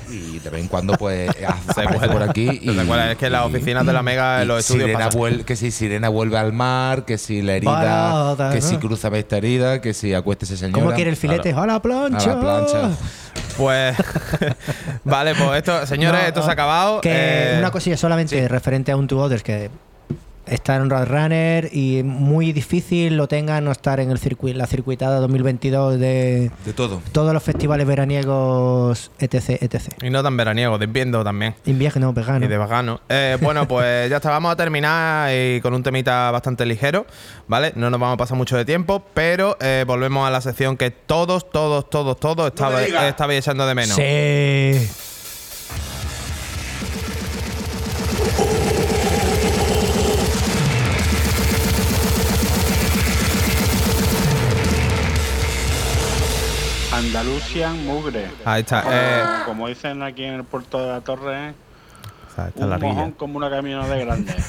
y de vez en cuando pues [LAUGHS] aparece por aquí y cuela. Es que las oficinas de la Mega en y los estudios Sirena pasa. vuel- que si Sirena vuelve al mar, que si la herida, que si cruza esta herida, que si acuéstese señora. ¿Cómo quiere el filete? ¡A la plancha! A la plancha. Pues [LAUGHS] vale, pues esto, señores, No, esto se ah, ha acabado. Que Eh, una cosilla solamente referente a un Two Others que está en Roadrunner y muy difícil lo tenga no estar en el circuit, la circuitada 2022 de De todo. todos los festivales veraniegos, etc, etc. Y no tan veraniego, de invierno también. Invierno, vegano. Y de vegano. Eh, bueno, pues [LAUGHS] ya está, vamos a terminar y con un temita bastante ligero, ¿vale? No nos vamos a pasar mucho de tiempo, pero eh, volvemos a la sección que todos, todos, todos, todos estaba- estabais echando de menos. Sí. Andalusian Mugre. Ahí está. eh, Como dicen aquí en el puerto de la Torre, o sea, esta es la un mojón como una camioneta de grande. [LAUGHS]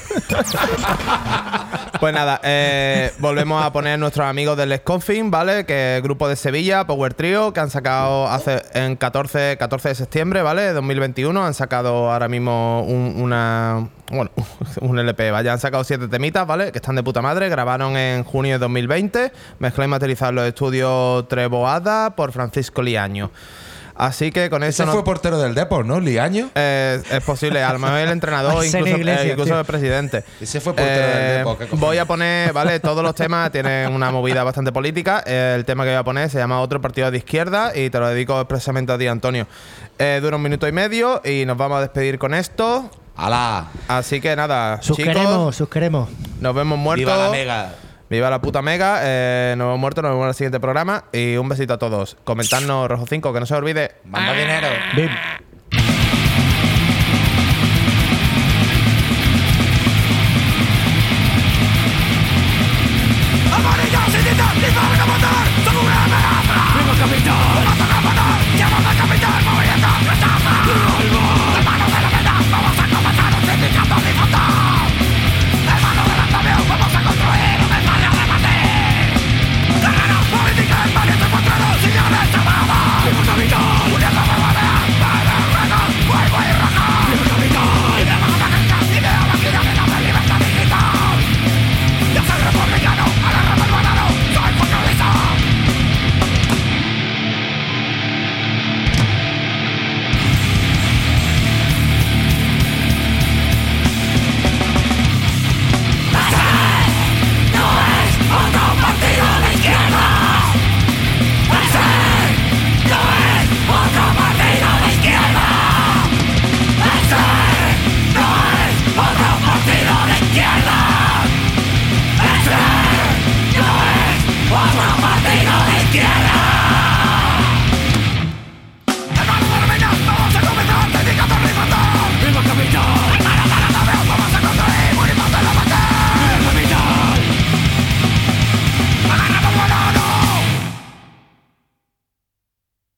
Pues nada, eh, volvemos a poner nuestros amigos del Sconfin, ¿vale? Que es el grupo de Sevilla, Power Trio, que han sacado hace en 14, 14 de septiembre, ¿vale? De 2021. Han sacado ahora mismo un, una. Bueno, [LAUGHS] un LP, vaya, han sacado siete temitas, ¿vale? Que están de puta madre. Grabaron en junio de 2020. Mezcla y materializar los estudios Treboada por Francisco Liaño. Así que con eso. Ese fue portero del Depor, ¿no? Liaño. eh, es posible, a lo mejor el entrenador, [LAUGHS] incluso, Iglesias, eh, incluso el presidente. Ese fue portero del Eh, Depor, voy a poner, ¿vale? Todos los temas tienen una movida bastante política. Eh, el tema que voy a poner se llama Otro partido de izquierda y te lo dedico expresamente a ti, Antonio. Eh, dura un minuto y medio y nos vamos a despedir con esto. ¡Hala! Así que nada, Sus chicos, queremos, sus queremos. nos vemos muertos. ¡Viva la mega! Viva la puta mega. Eh, nos vemos muertos, nos vemos en el siguiente programa. Y un besito a todos. Comentadnos Rojo 5, que no se olvide. ¡Manda dinero! Bim.